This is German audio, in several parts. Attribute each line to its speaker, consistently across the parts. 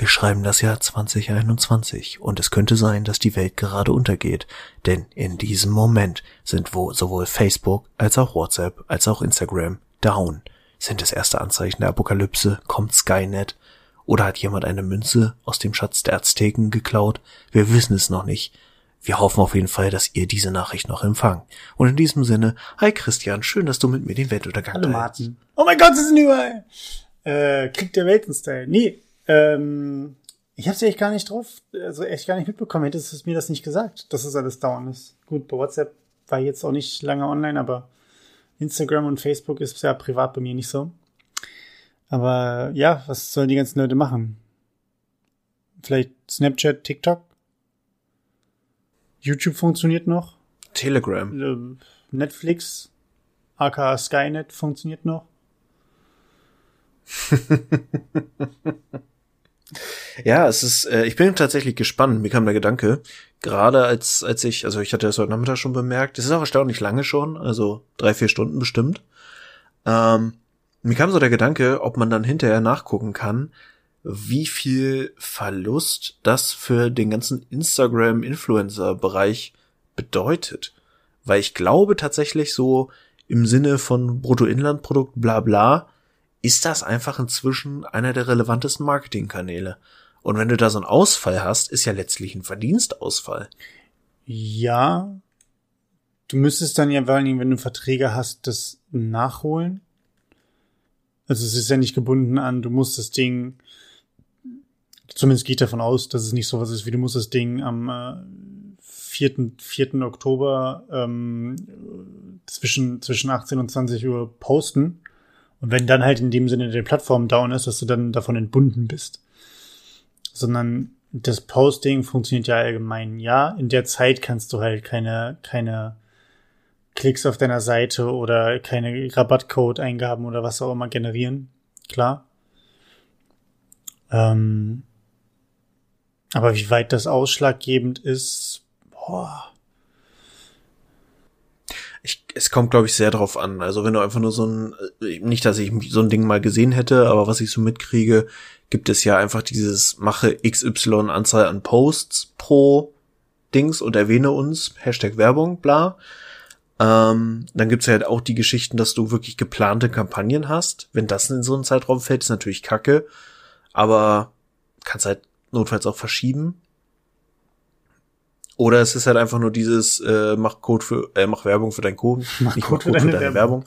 Speaker 1: Wir schreiben das Jahr 2021 und es könnte sein, dass die Welt gerade untergeht, denn in diesem Moment sind wo sowohl Facebook als auch WhatsApp als auch Instagram down. Sind es erste Anzeichen der Apokalypse? Kommt Skynet? Oder hat jemand eine Münze aus dem Schatz der Azteken geklaut? Wir wissen es noch nicht. Wir hoffen auf jeden Fall, dass ihr diese Nachricht noch empfangt. Und in diesem Sinne, hi Christian, schön, dass du mit mir den Weltuntergang
Speaker 2: Hallo Martin. Oh mein Gott, sie sind überall. Äh, Krieg der Welten-Style. Nee, ähm, ich hab's echt gar nicht drauf, also echt gar nicht mitbekommen. Hättest du mir das nicht gesagt, dass es alles dauern ist. Gut, bei WhatsApp war ich jetzt auch nicht lange online, aber Instagram und Facebook ist ja privat bei mir nicht so. Aber ja, was sollen die ganzen Leute machen? Vielleicht Snapchat, TikTok? YouTube funktioniert noch.
Speaker 1: Telegram.
Speaker 2: Äh, Netflix, aka Skynet funktioniert noch.
Speaker 1: ja, es ist, äh, ich bin tatsächlich gespannt. Mir kam der Gedanke, gerade als, als ich, also ich hatte das heute Nachmittag schon bemerkt, es ist auch erstaunlich lange schon, also drei, vier Stunden bestimmt. Ähm, mir kam so der Gedanke, ob man dann hinterher nachgucken kann, wie viel Verlust das für den ganzen Instagram-Influencer-Bereich bedeutet. Weil ich glaube tatsächlich so im Sinne von Bruttoinlandprodukt bla bla, ist das einfach inzwischen einer der relevantesten Marketingkanäle. Und wenn du da so einen Ausfall hast, ist ja letztlich ein Verdienstausfall.
Speaker 2: Ja. Du müsstest dann ja vor wenn du Verträge hast, das nachholen. Also es ist ja nicht gebunden an, du musst das Ding Zumindest geht davon aus, dass es nicht so was ist, wie du musst das Ding am äh, 4. 4. Oktober ähm, zwischen, zwischen 18 und 20 Uhr posten. Und wenn dann halt in dem Sinne der Plattform down ist, dass du dann davon entbunden bist. Sondern das Posting funktioniert ja allgemein. Ja, in der Zeit kannst du halt keine, keine Klicks auf deiner Seite oder keine Rabattcode-Eingaben oder was auch immer generieren. Klar. Ähm, aber wie weit das ausschlaggebend ist, boah.
Speaker 1: Ich, es kommt, glaube ich, sehr drauf an. Also wenn du einfach nur so ein, äh, nicht, dass ich so ein Ding mal gesehen hätte, aber was ich so mitkriege, gibt es ja einfach dieses mache XY Anzahl an Posts pro Dings und erwähne uns, Hashtag Werbung, bla. Ähm, dann gibt's ja halt auch die Geschichten, dass du wirklich geplante Kampagnen hast. Wenn das in so einen Zeitraum fällt, ist natürlich kacke. Aber kannst halt notfalls auch verschieben. Oder es ist halt einfach nur dieses, äh, mach Code für, äh, mach Werbung für deinen Code, mach nicht Code, mach Code für deine, für deine Werbung.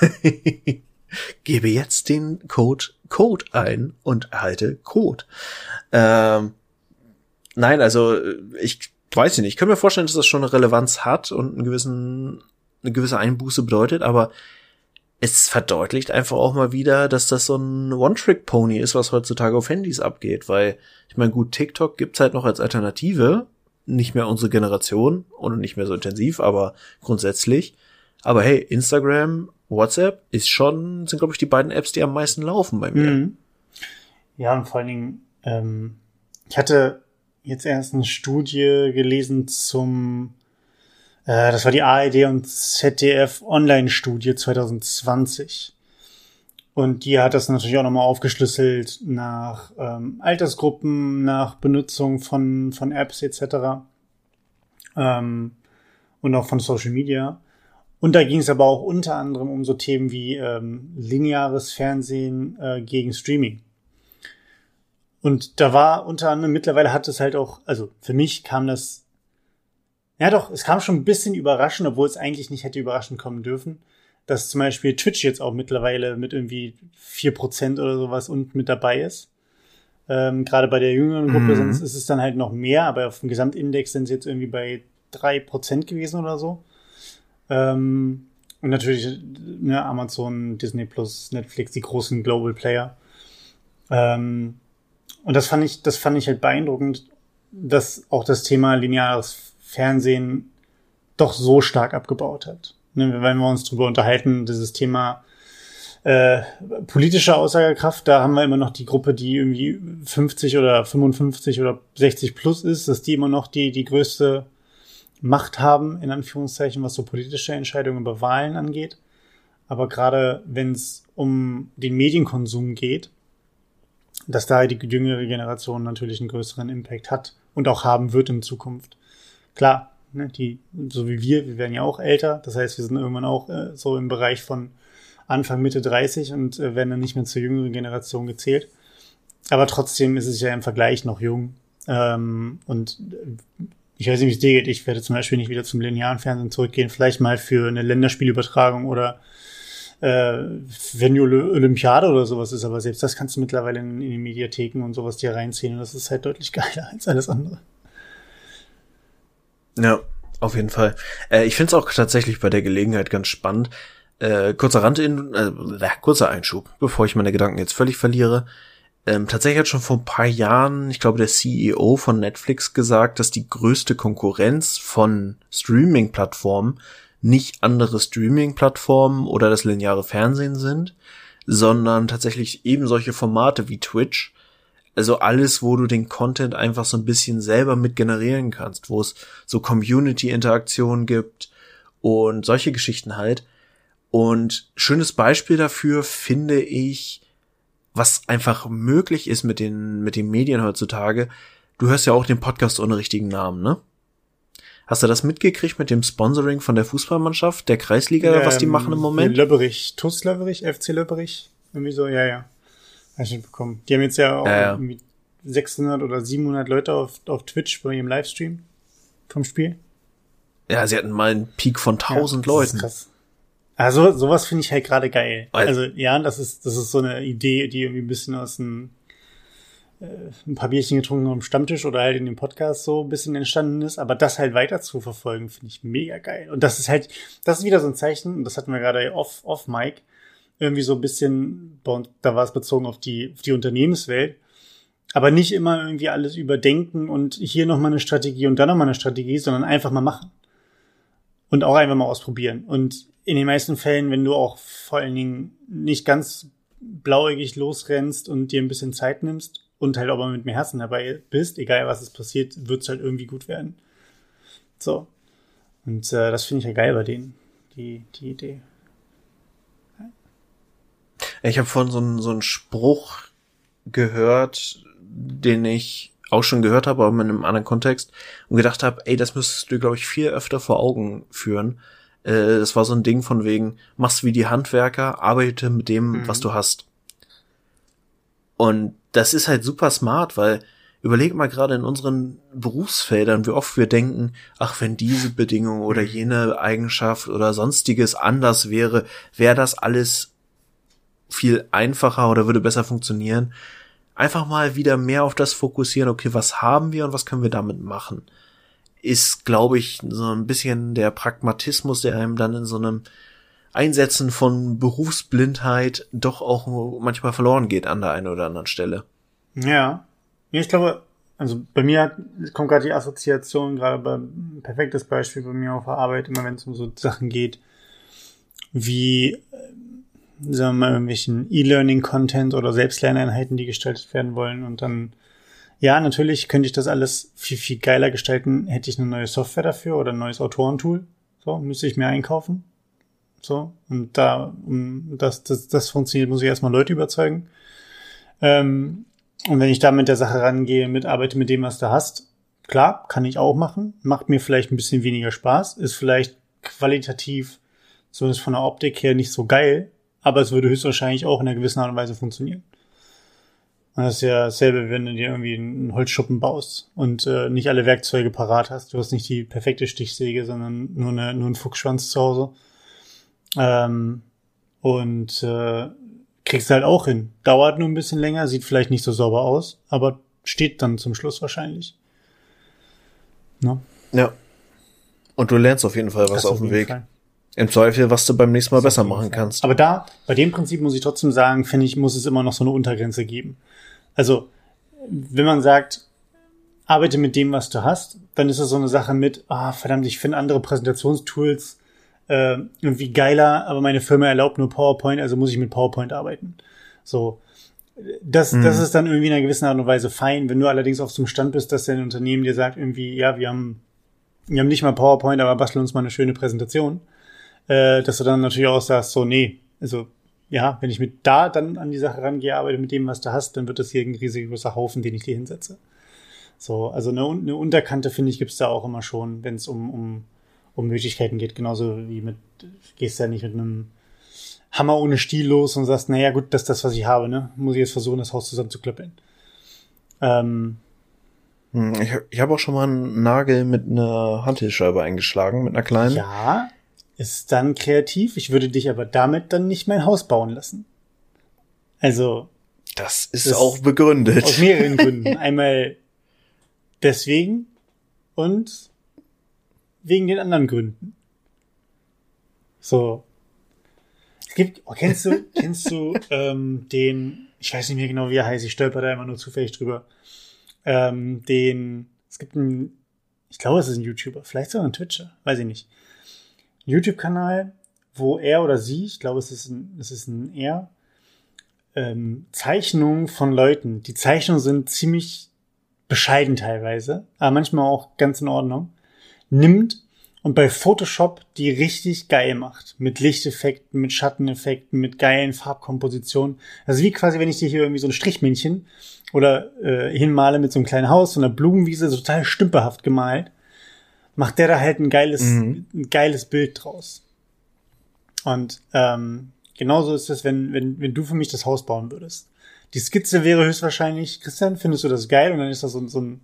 Speaker 1: Werbung. Gebe jetzt den Code Code ein und erhalte Code. Ähm, nein, also ich weiß nicht. Ich kann mir vorstellen, dass das schon eine Relevanz hat und einen gewissen, eine gewisse Einbuße bedeutet, aber es verdeutlicht einfach auch mal wieder, dass das so ein One-Trick-Pony ist, was heutzutage auf Handys abgeht, weil ich meine, gut, TikTok gibt's halt noch als Alternative, nicht mehr unsere Generation und nicht mehr so intensiv, aber grundsätzlich. Aber hey, Instagram, WhatsApp ist schon, sind glaube ich die beiden Apps, die am meisten laufen bei mir. Mhm.
Speaker 2: Ja, und vor allen Dingen, ähm, ich hatte jetzt erst eine Studie gelesen zum äh, das war die ARD und ZDF Online-Studie 2020. Und die hat das natürlich auch nochmal aufgeschlüsselt nach ähm, Altersgruppen, nach Benutzung von, von Apps etc. Ähm, und auch von Social Media. Und da ging es aber auch unter anderem um so Themen wie ähm, lineares Fernsehen äh, gegen Streaming. Und da war unter anderem, mittlerweile hat es halt auch, also für mich kam das ja, doch, es kam schon ein bisschen überraschend, obwohl es eigentlich nicht hätte überraschend kommen dürfen, dass zum Beispiel Twitch jetzt auch mittlerweile mit irgendwie vier Prozent oder sowas und mit dabei ist. Ähm, Gerade bei der jüngeren Gruppe, mhm. sonst ist es dann halt noch mehr, aber auf dem Gesamtindex sind sie jetzt irgendwie bei drei Prozent gewesen oder so. Ähm, und natürlich ne, Amazon, Disney Plus, Netflix, die großen Global Player. Ähm, und das fand ich, das fand ich halt beeindruckend, dass auch das Thema lineares Fernsehen doch so stark abgebaut hat. Ne, wenn wir uns drüber unterhalten, dieses Thema äh, politische Aussagekraft, da haben wir immer noch die Gruppe, die irgendwie 50 oder 55 oder 60 plus ist, dass die immer noch die, die größte Macht haben, in Anführungszeichen, was so politische Entscheidungen über Wahlen angeht. Aber gerade wenn es um den Medienkonsum geht, dass da die jüngere Generation natürlich einen größeren Impact hat und auch haben wird in Zukunft. Klar, ne, die, so wie wir, wir werden ja auch älter, das heißt, wir sind irgendwann auch äh, so im Bereich von Anfang, Mitte 30 und äh, werden dann nicht mehr zur jüngeren Generation gezählt. Aber trotzdem ist es ja im Vergleich noch jung. Ähm, und äh, ich weiß nicht, wie es dir geht. Ich werde zum Beispiel nicht wieder zum linearen Fernsehen zurückgehen. Vielleicht mal für eine Länderspielübertragung oder äh, wenn die Olympiade oder sowas ist. Aber selbst das kannst du mittlerweile in, in die Mediatheken und sowas dir reinziehen. Und das ist halt deutlich geiler als alles andere.
Speaker 1: Ja, auf jeden Fall. Äh, ich finde es auch tatsächlich bei der Gelegenheit ganz spannend. Äh, kurzer Rand in, äh, kurzer Einschub, bevor ich meine Gedanken jetzt völlig verliere. Ähm, tatsächlich hat schon vor ein paar Jahren, ich glaube, der CEO von Netflix gesagt, dass die größte Konkurrenz von Streaming-Plattformen nicht andere Streaming-Plattformen oder das lineare Fernsehen sind, sondern tatsächlich eben solche Formate wie Twitch. Also alles, wo du den Content einfach so ein bisschen selber mit generieren kannst, wo es so Community-Interaktionen gibt und solche Geschichten halt. Und schönes Beispiel dafür finde ich was einfach möglich ist mit den, mit den Medien heutzutage. Du hörst ja auch den Podcast ohne richtigen Namen, ne? Hast du das mitgekriegt mit dem Sponsoring von der Fußballmannschaft, der Kreisliga, ähm, was die machen im Moment?
Speaker 2: Löbberich, TuS Löbberich, FC Löbberich, irgendwie so, ja, ja. Ich bekommen. Die haben jetzt ja auch ja, ja. 600 oder 700 Leute auf, auf Twitch bei ihrem Livestream vom Spiel.
Speaker 1: Ja, sie hatten mal einen Peak von 1000 ja, Leuten. krass.
Speaker 2: Also sowas finde ich halt gerade geil. Also ja, das ist das ist so eine Idee, die irgendwie ein bisschen aus dem äh, ein paar Bierchen getrunken am Stammtisch oder halt in dem Podcast so ein bisschen entstanden ist, aber das halt weiter zu verfolgen, finde ich mega geil. Und das ist halt, das ist wieder so ein Zeichen, und das hatten wir gerade off, off Mike, irgendwie so ein bisschen, da war es bezogen auf die, auf die Unternehmenswelt, aber nicht immer irgendwie alles überdenken und hier nochmal eine Strategie und dann nochmal eine Strategie, sondern einfach mal machen. Und auch einfach mal ausprobieren. Und in den meisten Fällen, wenn du auch vor allen Dingen nicht ganz blauäugig losrennst und dir ein bisschen Zeit nimmst und halt aber mit mehr Herzen dabei bist, egal was es passiert, wird es halt irgendwie gut werden. So. Und äh, das finde ich ja geil bei denen, die, die Idee.
Speaker 1: Ich habe von so einem so einen Spruch gehört, den ich auch schon gehört habe, aber in einem anderen Kontext und gedacht habe, ey, das müsstest du, glaube ich, viel öfter vor Augen führen äh, das war so ein Ding von wegen, machst wie die Handwerker, arbeite mit dem, mhm. was du hast. Und das ist halt super smart, weil überleg mal gerade in unseren Berufsfeldern, wie oft wir denken, ach, wenn diese Bedingung oder mhm. jene Eigenschaft oder sonstiges anders wäre, wäre das alles viel einfacher oder würde besser funktionieren. Einfach mal wieder mehr auf das fokussieren, okay, was haben wir und was können wir damit machen ist, glaube ich, so ein bisschen der Pragmatismus, der einem dann in so einem Einsetzen von Berufsblindheit doch auch manchmal verloren geht an der einen oder anderen Stelle.
Speaker 2: Ja. Ich glaube, also bei mir kommt gerade die Assoziation, gerade bei perfektes Beispiel bei mir auf der Arbeit, immer wenn es um so Sachen geht, wie sagen wir mal, irgendwelchen E-Learning-Content oder Selbstlerneinheiten, die gestaltet werden wollen und dann ja, natürlich könnte ich das alles viel, viel geiler gestalten. Hätte ich eine neue Software dafür oder ein neues Autorentool. So, müsste ich mir einkaufen. So, und da, um das, das, das funktioniert, muss ich erstmal Leute überzeugen. Ähm, und wenn ich da mit der Sache rangehe, mitarbeite mit dem, was du hast, klar, kann ich auch machen. Macht mir vielleicht ein bisschen weniger Spaß, ist vielleicht qualitativ, zumindest von der Optik her, nicht so geil, aber es würde höchstwahrscheinlich auch in einer gewissen Art und Weise funktionieren. Das ist ja dasselbe, wenn du dir irgendwie einen Holzschuppen baust und äh, nicht alle Werkzeuge parat hast. Du hast nicht die perfekte Stichsäge, sondern nur, eine, nur einen Fuchsschwanz zu Hause. Ähm, und äh, kriegst halt auch hin. Dauert nur ein bisschen länger, sieht vielleicht nicht so sauber aus, aber steht dann zum Schluss wahrscheinlich.
Speaker 1: Ne? Ja. Und du lernst auf jeden Fall was das auf dem Weg. Fall. Im Zweifel, was du beim nächsten Mal besser machen kannst.
Speaker 2: Aber da, bei dem Prinzip muss ich trotzdem sagen, finde ich, muss es immer noch so eine Untergrenze geben. Also, wenn man sagt, arbeite mit dem, was du hast, dann ist das so eine Sache mit, ah, verdammt, ich finde andere Präsentationstools äh, irgendwie geiler, aber meine Firma erlaubt nur PowerPoint, also muss ich mit PowerPoint arbeiten. So. Das, mhm. das ist dann irgendwie in einer gewissen Art und Weise fein. Wenn du allerdings auf so einem Stand bist, dass dein Unternehmen dir sagt, irgendwie, ja, wir haben, wir haben nicht mal PowerPoint, aber basteln uns mal eine schöne Präsentation, äh, dass du dann natürlich auch sagst, so, nee, also ja, wenn ich mit da dann an die Sache rangehe, arbeite mit dem, was du hast, dann wird das hier ein riesig großer Haufen, den ich dir hinsetze. So, also eine, eine Unterkante, finde ich, gibt's da auch immer schon, wenn es um, um, um Möglichkeiten geht. Genauso wie mit, gehst ja nicht mit einem Hammer ohne Stiel los und sagst, naja, gut, das ist das, was ich habe, ne? Muss ich jetzt versuchen, das Haus zusammenzuklöppeln. Ähm,
Speaker 1: Hm, Ich, ich habe auch schon mal einen Nagel mit einer Hantelscheibe eingeschlagen, mit einer kleinen.
Speaker 2: ja, ist dann kreativ. Ich würde dich aber damit dann nicht mein Haus bauen lassen. Also,
Speaker 1: Das ist
Speaker 2: Das-
Speaker 1: auch begründet.
Speaker 2: aus mehreren Gründen. Einmal deswegen und wegen den anderen Gründen. So. Es gibt, oh, kennst du, kennst du ähm, den, ich weiß nicht mehr genau, wie er heißt, ich stolper da immer nur zufällig drüber. Ähm, den, es gibt einen, ich glaube, es ist ein YouTuber, vielleicht sogar ein Twitcher, weiß ich nicht. YouTube-Kanal, wo er oder sie, ich glaube, es ist ein, es ist ein er, ähm, Zeichnungen von Leuten. Die Zeichnungen sind ziemlich bescheiden teilweise, aber manchmal auch ganz in Ordnung. Nimmt und bei Photoshop die richtig geil macht. Mit Lichteffekten, mit Schatteneffekten, mit geilen Farbkompositionen. Also wie quasi, wenn ich dir hier irgendwie so ein Strichmännchen oder äh, hinmale mit so einem kleinen Haus, so einer Blumenwiese, total stümperhaft gemalt, macht der da halt ein geiles,
Speaker 1: Mhm.
Speaker 2: ein geiles Bild draus. Und ähm, genauso ist es, wenn, wenn, wenn du für mich das Haus bauen würdest. Die Skizze wäre höchstwahrscheinlich, Christian, findest du das geil? Und dann ist da so, so ein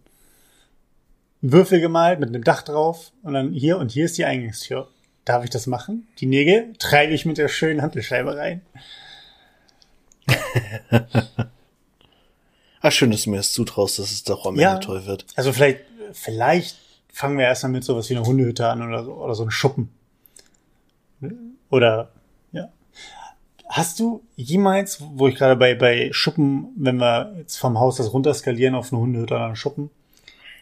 Speaker 2: Würfel gemalt mit einem Dach drauf und dann hier und hier ist die Eingangstür. Darf ich das machen? Die Nägel treibe ich mit der schönen Hantelscheibe rein.
Speaker 1: Ach, schön, dass du mir das zutraust, dass es doch am
Speaker 2: Ja.
Speaker 1: Ende toll wird.
Speaker 2: Also vielleicht, vielleicht fangen wir erstmal mit sowas wie einer Hundehütte an oder so, oder so ein Schuppen. Oder, ja. Hast du jemals, wo ich gerade bei, bei Schuppen, wenn wir jetzt vom Haus das runterskalieren auf eine Hundehütte oder einen Schuppen,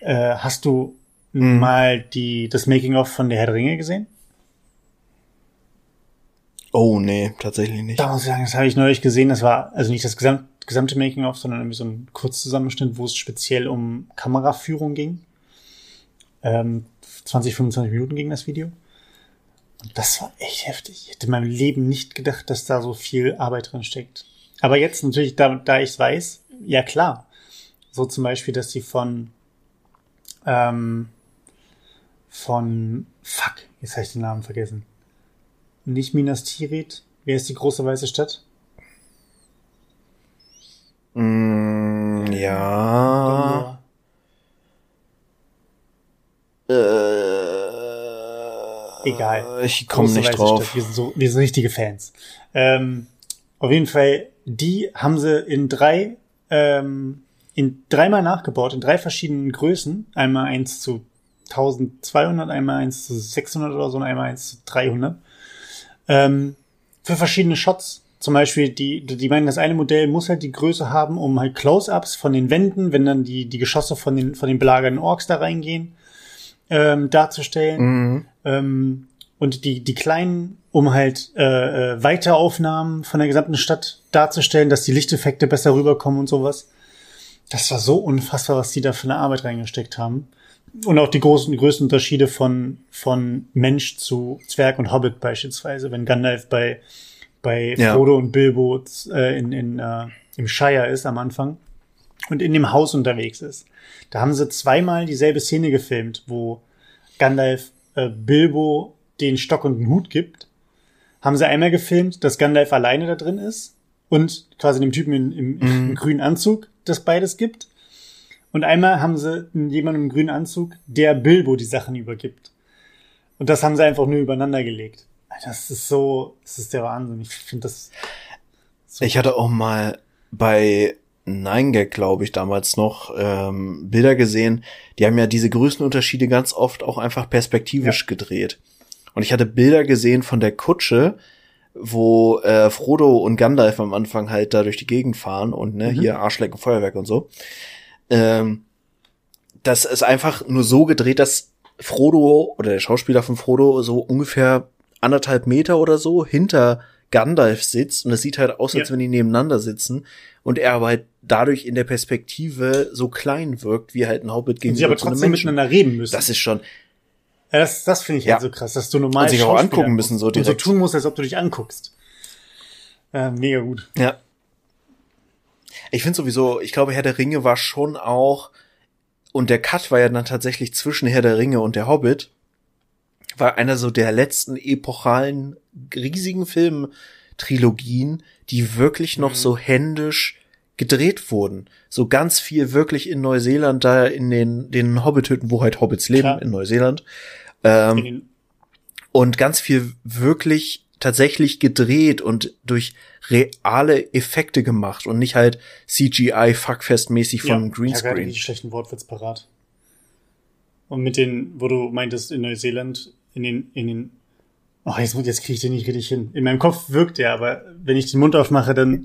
Speaker 2: äh, hast du
Speaker 1: Mhm.
Speaker 2: mal die, das Making-of von der Herr der Ringe gesehen?
Speaker 1: Oh, nee, tatsächlich nicht.
Speaker 2: Da muss ich sagen, das habe ich neulich gesehen. Das war also nicht das gesamt, gesamte Making-of, sondern irgendwie so ein Kurzzusammenschnitt, wo es speziell um Kameraführung ging. Ähm, 20, 25 Minuten ging das Video. Und das war echt heftig. Ich hätte in meinem Leben nicht gedacht, dass da so viel Arbeit drin steckt. Aber jetzt natürlich, da, da ich es weiß, ja klar. So zum Beispiel, dass sie von ähm, von fuck, jetzt habe ich den Namen vergessen nicht Minas Tirith. Wer ist die große weiße Stadt?
Speaker 1: Mm, ja.
Speaker 2: Egal.
Speaker 1: Ich komme nicht drauf.
Speaker 2: Stadt. Wir sind so, wir sind richtige Fans. Ähm, auf jeden Fall, die haben sie in drei, ähm, in dreimal nachgebaut, in drei verschiedenen Größen. Einmal eins zu 1200, einmal eins zu 600 oder so und einmal eins zu 300. Ähm, für verschiedene Shots. Zum Beispiel, die, die meinen, das eine Modell muss halt die Größe haben, um halt Close-Ups von den Wänden, wenn dann die, die Geschosse von den, von den belagerten Orks da reingehen, ähm, darzustellen.
Speaker 1: Mhm.
Speaker 2: Ähm, und die, die kleinen, um halt äh, äh, Weiteraufnahmen von der gesamten Stadt darzustellen, dass die Lichteffekte besser rüberkommen und sowas. Das war so unfassbar, was die da für eine Arbeit reingesteckt haben. Und auch die großen, die größten Unterschiede von, von Mensch zu Zwerg und Hobbit beispielsweise, wenn Gandalf bei, bei
Speaker 1: Ja.
Speaker 2: Frodo und Bilbo äh, in, in, äh, im Shire ist am Anfang und in dem Haus unterwegs ist. Da haben sie zweimal dieselbe Szene gefilmt, wo Gandalf äh, Bilbo den Stock und den Hut gibt. Haben sie einmal gefilmt, dass Gandalf alleine da drin ist und quasi dem Typen in, im, im grünen Anzug das beides gibt. Und einmal haben sie jemanden im grünen Anzug, der Bilbo die Sachen übergibt. Und das haben sie einfach nur übereinander gelegt. Das ist so, das ist der Wahnsinn. Ich finde das. So
Speaker 1: Ich hatte auch mal bei 9gag, glaube ich, damals noch ähm, Bilder gesehen. Die haben ja diese Größenunterschiede ganz oft auch einfach perspektivisch gedreht. Und ich hatte Bilder gesehen von der Kutsche, wo äh, Frodo und Gandalf am Anfang halt da durch die Gegend fahren und ne,
Speaker 2: Mhm.
Speaker 1: hier Arschlecken, Feuerwerk und so. Ähm, das ist einfach nur so gedreht, dass Frodo oder der Schauspieler von Frodo so ungefähr anderthalb Meter oder so hinter Gandalf sitzt und es sieht halt aus, als
Speaker 2: Ja.
Speaker 1: wenn die nebeneinander sitzen und er aber halt dadurch in der Perspektive so klein wirkt, wie halt ein Hobbit gegenüber
Speaker 2: sie aber trotzdem
Speaker 1: Menschen.
Speaker 2: miteinander reden müssen.
Speaker 1: Das ist schon,
Speaker 2: Ja, das, das finde ich
Speaker 1: Ja.
Speaker 2: halt so krass, dass du normal
Speaker 1: Und sich auch angucken müssen, so
Speaker 2: und so
Speaker 1: direkt.
Speaker 2: tun musst, als ob du dich anguckst. Äh, mega gut.
Speaker 1: Ja. Ich finde sowieso, ich glaube, Herr der Ringe war schon auch, und der Cut war ja dann tatsächlich zwischen Herr der Ringe und der Hobbit, war einer so der letzten epochalen, riesigen Filmtrilogien, die wirklich noch mhm. so händisch gedreht wurden. So ganz viel wirklich in Neuseeland, da in den, den Hobbithütten, wo halt Hobbits leben, Klar. in Neuseeland. Ähm, und ganz viel wirklich tatsächlich gedreht und durch reale Effekte gemacht und nicht halt CGI fuckfest-mäßig von ja, Greenscreen. Ich
Speaker 2: die schlechten Wortwitz parat. Und mit den, wo du meintest, in Neuseeland, in den, in den, oh, jetzt, jetzt kriege ich den nicht richtig hin. In meinem Kopf wirkt der, aber wenn ich den Mund aufmache, dann,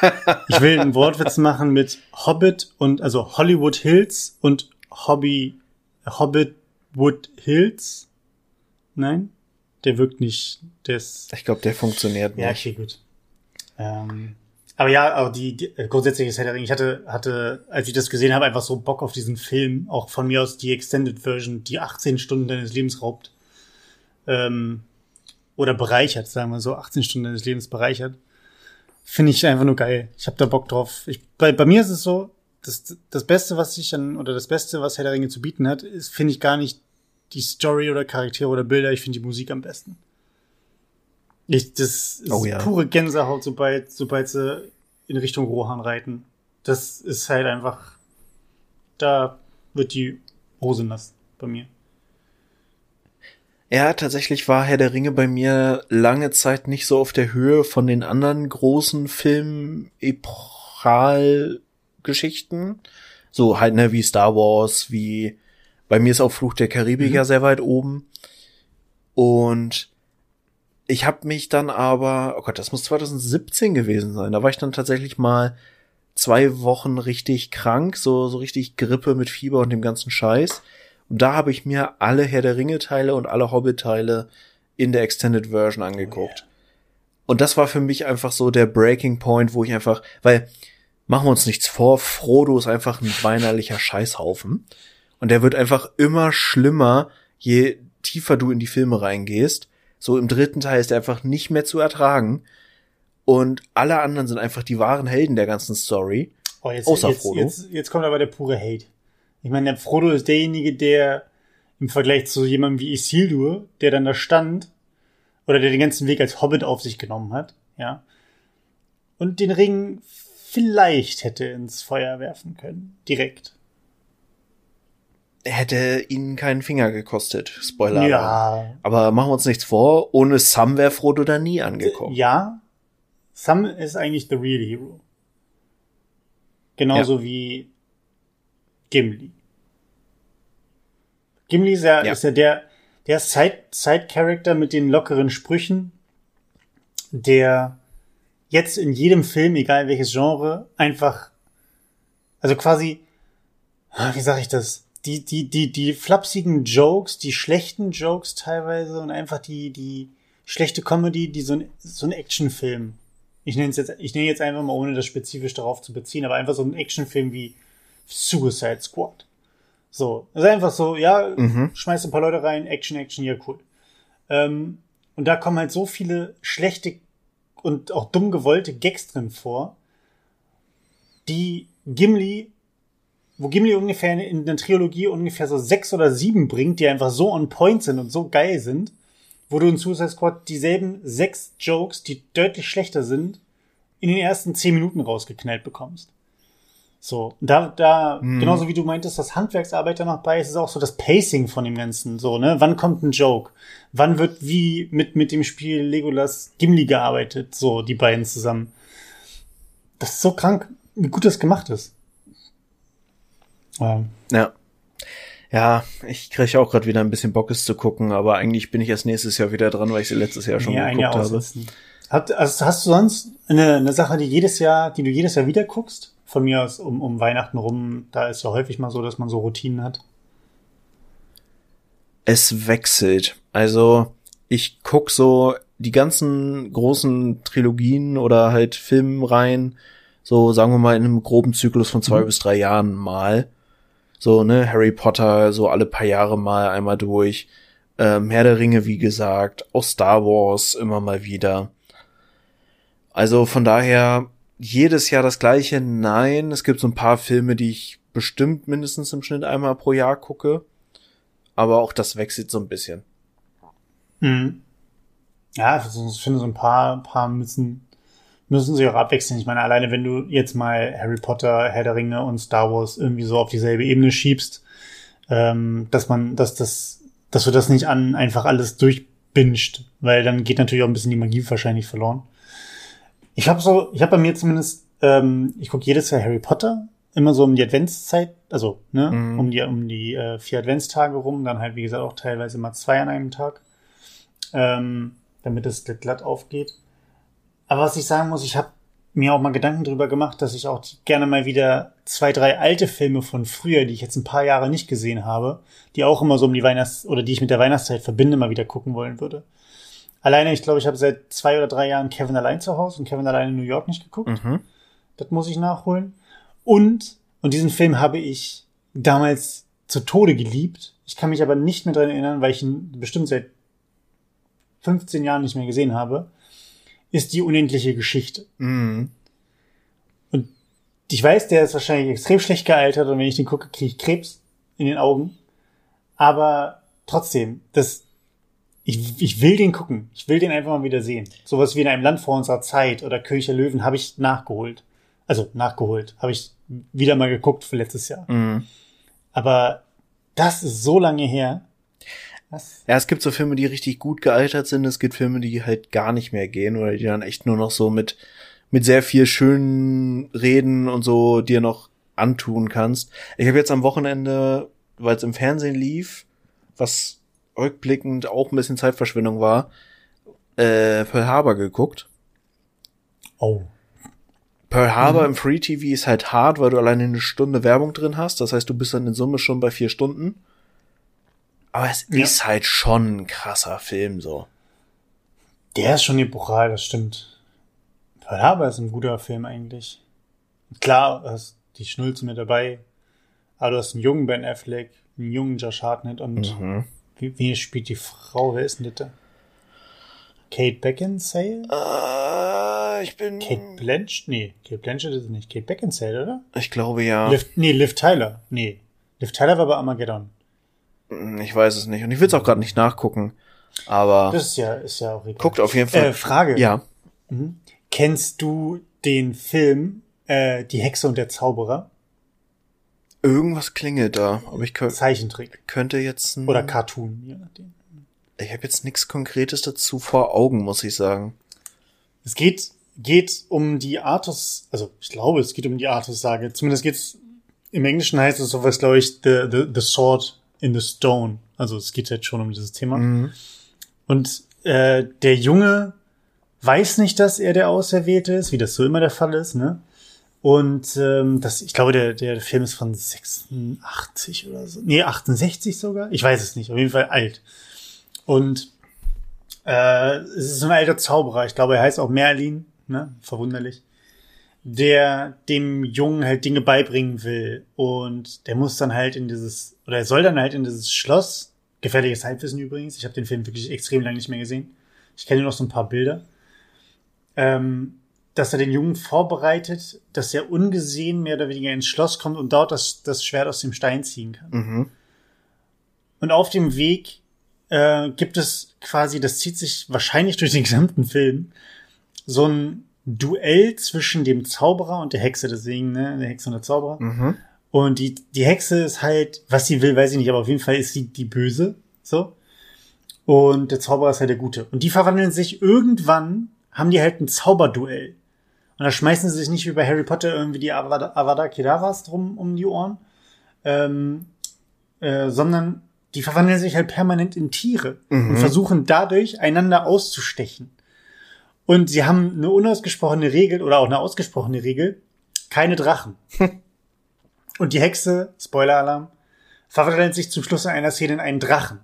Speaker 2: ich will einen Wortwitz machen mit Hobbit und, also Hollywood Hills und Hobby, Hobbit Wood Hills. Nein? Der wirkt nicht, der ist.
Speaker 1: Ich glaube, der funktioniert
Speaker 2: nicht. Ja, okay, gut. Ähm, aber ja, aber die, die grundsätzlich ist Herr der Ring. Ich hatte, hatte, als ich das gesehen habe, einfach so Bock auf diesen Film. Auch von mir aus die Extended Version, die 18 Stunden deines Lebens raubt. Ähm, oder bereichert, sagen wir so, 18 Stunden deines Lebens bereichert. Finde ich einfach nur geil. Ich habe da Bock drauf. Ich, bei, bei mir ist es so, das, das Beste, was ich an, oder das Beste, was Herr der Ringe zu bieten hat, ist, finde ich gar nicht die Story oder Charaktere oder Bilder. Ich finde die Musik am besten. Ich, das ist oh, ja. pure Gänsehaut, sobald, sobald sie in Richtung Rohan reiten. Das ist halt einfach, da wird die Hose nass bei mir.
Speaker 1: Ja, tatsächlich war Herr der Ringe bei mir lange Zeit nicht so auf der Höhe von den anderen großen Film-Epochal-Geschichten. So halt, ne, wie Star Wars, wie bei mir ist auch Fluch der Karibik mhm. ja sehr weit oben. Und ich habe mich dann aber, oh Gott, das muss 2017 gewesen sein. Da war ich dann tatsächlich mal zwei Wochen richtig krank, so so richtig Grippe mit Fieber und dem ganzen Scheiß. Und da habe ich mir alle Herr der Ringe Teile und alle Hobbit Teile in der Extended Version angeguckt. Oh Und das war für mich einfach so der Breaking Point, wo ich einfach, weil machen wir uns nichts vor, Frodo ist einfach ein weinerlicher Scheißhaufen. Und der wird einfach immer schlimmer, je tiefer du in die Filme reingehst. So im dritten Teil ist er einfach nicht mehr zu ertragen. Und alle anderen sind einfach die wahren Helden der ganzen Story.
Speaker 2: Oh, jetzt, außer jetzt, Frodo. Jetzt, jetzt kommt aber der pure Hate. Ich meine, der Frodo ist derjenige, der im Vergleich zu jemandem wie Isildur, der dann da stand, oder der den ganzen Weg als Hobbit auf sich genommen hat, ja, und den Ring vielleicht hätte ins Feuer werfen können, direkt
Speaker 1: hätte ihnen keinen Finger gekostet. Spoiler.
Speaker 2: Ja.
Speaker 1: Aber machen wir uns nichts vor, ohne Sam wäre Frodo da nie angekommen.
Speaker 2: Ja. Sam ist eigentlich the real hero. Genauso ja. wie Gimli. Gimli ist ja, ja. ist ja der, der Side-Character mit den lockeren Sprüchen, der jetzt in jedem Film, egal welches Genre, einfach, also quasi, ah, wie sag ich das? die, die, die, die flapsigen Jokes, die schlechten Jokes teilweise und einfach die, die schlechte Comedy, die so ein, so ein Actionfilm. Ich nenne es jetzt, ich nenne jetzt einfach mal, ohne das spezifisch darauf zu beziehen, aber einfach so ein Actionfilm wie Suicide Squad. So. Das ist einfach so, ja, mhm. schmeiß ein paar Leute rein, Action, Action, ja, cool. Ähm, und da kommen halt so viele schlechte und auch dumm gewollte Gags drin vor, die Gimli wo Gimli ungefähr in der Trilogie ungefähr so sechs oder sieben bringt, die einfach so on point sind und so geil sind, wo du in Suicide Squad dieselben sechs Jokes, die deutlich schlechter sind, in den ersten zehn Minuten rausgeknallt bekommst. So, da, da, mhm. genauso wie du meintest, das Handwerksarbeit da noch bei ist, ist auch so das Pacing von dem Ganzen, so, ne? Wann kommt ein Joke? Wann wird wie mit, mit dem Spiel Legolas Gimli gearbeitet? So, die beiden zusammen. Das ist so krank, wie gut das gemacht ist.
Speaker 1: Ja. ja. Ja, ich kriege auch gerade wieder ein bisschen Bock, es zu gucken, aber eigentlich bin ich erst nächstes Jahr wieder dran, weil ich sie letztes Jahr schon nee, geguckt habe.
Speaker 2: Hat, also hast du sonst eine, eine Sache, die jedes Jahr, die du jedes Jahr wieder guckst? Von mir aus um, um Weihnachten rum, da ist ja häufig mal so, dass man so Routinen hat.
Speaker 1: Es wechselt. Also ich guck so die ganzen großen Trilogien oder halt Filmreihen, so sagen wir mal in einem groben Zyklus von zwei mhm. bis drei Jahren mal. So, ne, Harry Potter, so alle paar Jahre mal einmal durch. Ähm, Herr der Ringe, wie gesagt, auch Star Wars immer mal wieder. Also von daher jedes Jahr das gleiche. Nein, es gibt so ein paar Filme, die ich bestimmt mindestens im Schnitt einmal pro Jahr gucke. Aber auch das wechselt so ein bisschen.
Speaker 2: Mhm. Ja, ich finde so ein paar, paar müssen, müssen sie auch abwechseln. Ich meine, alleine wenn du jetzt mal Harry Potter, Herr der Ringe und Star Wars irgendwie so auf dieselbe Ebene schiebst, ähm, dass man, dass das, dass du das nicht an einfach alles durchbinscht, weil dann geht natürlich auch ein bisschen die Magie wahrscheinlich verloren. Ich habe so, ich habe bei mir zumindest, ähm, ich gucke jedes Jahr Harry Potter, immer so um die Adventszeit, also ne, mhm. um die um die äh, vier Adventstage rum, dann halt wie gesagt auch teilweise mal zwei an einem Tag, ähm, damit es glatt aufgeht. Aber was ich sagen muss, ich habe mir auch mal Gedanken drüber gemacht, dass ich auch gerne mal wieder zwei, drei alte Filme von früher, die ich jetzt ein paar Jahre nicht gesehen habe, die auch immer so um die Weihnachts- oder die ich mit der Weihnachtszeit verbinde, mal wieder gucken wollen würde. Alleine, ich glaube, ich habe seit zwei oder drei Jahren Kevin allein zu Hause und Kevin allein in New York nicht geguckt. Mhm. Das muss ich nachholen. Und, und diesen Film habe ich damals zu Tode geliebt. Ich kann mich aber nicht mehr dran erinnern, weil ich ihn bestimmt seit 15 Jahren nicht mehr gesehen habe, ist die unendliche Geschichte. Mhm. Und ich weiß, der ist wahrscheinlich extrem schlecht gealtert und wenn ich den gucke, kriege ich Krebs in den Augen. Aber trotzdem, das, ich, ich will den gucken. Ich will den einfach mal wieder sehen. Sowas wie in einem Land vor unserer Zeit oder Köcher Löwen habe ich nachgeholt. Also nachgeholt. Habe ich wieder mal geguckt für letztes Jahr. Mhm. Aber das ist so lange her.
Speaker 1: Was? Ja, es gibt so Filme, die richtig gut gealtert sind. Es gibt Filme, die halt gar nicht mehr gehen oder die dann echt nur noch so mit, mit sehr viel schönen Reden und so dir noch antun kannst. Ich habe jetzt am Wochenende, weil es im Fernsehen lief, was rückblickend auch ein bisschen Zeitverschwendung war, äh, Pearl Harbor geguckt. Oh. Pearl Harbor mhm. im Free TV ist halt hart, weil du alleine eine Stunde Werbung drin hast. Das heißt, du bist dann in Summe schon bei vier Stunden. Aber es ja. ist halt schon ein krasser Film, so.
Speaker 2: Der ist schon epochal, das stimmt. Pearl Harbor ist ein guter Film eigentlich. Klar, du hast die Schnulze mit dabei. Aber du hast einen jungen Ben Affleck, einen jungen Josh Hartnett und mhm. Wie, wie spielt die Frau? Wer ist denn das? Kate Beckinsale?
Speaker 1: Äh, ich bin.
Speaker 2: Kate Blanchett? Nee, Kate Blanchett ist es nicht. Kate Beckinsale, oder?
Speaker 1: Ich glaube ja.
Speaker 2: Liv, nee, Liv Tyler. Nee. Liv Tyler war bei Armageddon.
Speaker 1: Hm, ich weiß es nicht. Und ich will es auch gerade nicht nachgucken. Aber.
Speaker 2: Das ist ja, ist ja auch
Speaker 1: egal. Guckt auf jeden Fall.
Speaker 2: Äh, Frage.
Speaker 1: Ja.
Speaker 2: Mhm. Kennst du den Film äh, Die Hexe und der Zauberer?
Speaker 1: Irgendwas klingelt da, aber ich könnte
Speaker 2: Zeichentrick
Speaker 1: könnte jetzt
Speaker 2: oder Cartoon, je nachdem.
Speaker 1: Ich habe jetzt nichts Konkretes dazu vor Augen, muss ich sagen.
Speaker 2: Es geht geht um die Artus, also ich glaube, es geht um die Artus-Sage. Zumindest geht's im Englischen heißt es sowas, glaube ich, the, the, the Sword in the Stone. Also es geht jetzt schon um dieses Thema. Mhm. Und äh, der Junge weiß nicht, dass er der Auserwählte ist, wie das so immer der Fall ist, ne? Und ähm, das, ich glaube, der, der Film ist von 86 oder so. Nee, 68 sogar. Ich weiß es nicht. Auf jeden Fall alt. Und äh, es ist ein alter Zauberer. Ich glaube, er heißt auch Merlin. Ne? Verwunderlich. Der dem Jungen halt Dinge beibringen will. Und der muss dann halt in dieses, oder er soll dann halt in dieses Schloss. Gefährliches Halbwissen übrigens. Ich habe den Film wirklich extrem lange nicht mehr gesehen. Ich kenne nur noch so ein paar Bilder. Ähm, dass er den Jungen vorbereitet, dass er ungesehen mehr oder weniger ins Schloss kommt und dort das, das Schwert aus dem Stein ziehen kann. Mhm. Und auf dem Weg äh, gibt es quasi, das zieht sich wahrscheinlich durch den gesamten Film, so ein Duell zwischen dem Zauberer und der Hexe, deswegen, ne, der Hexe und der Zauberer. Mhm. Und die, die Hexe ist halt, was sie will, weiß ich nicht, aber auf jeden Fall ist sie die Böse, so. Und der Zauberer ist halt der Gute. Und die verwandeln sich irgendwann, haben die halt ein Zauberduell. Und da schmeißen sie sich nicht wie bei Harry Potter irgendwie die Avada, Avada Kedaras drum um die Ohren, ähm, äh, sondern die verwandeln sich halt permanent in Tiere mhm. und versuchen dadurch einander auszustechen. Und sie haben eine unausgesprochene Regel oder auch eine ausgesprochene Regel, keine Drachen. und die Hexe, Spoiler-Alarm, verwandelt sich zum Schluss in einer Szene in einen Drachen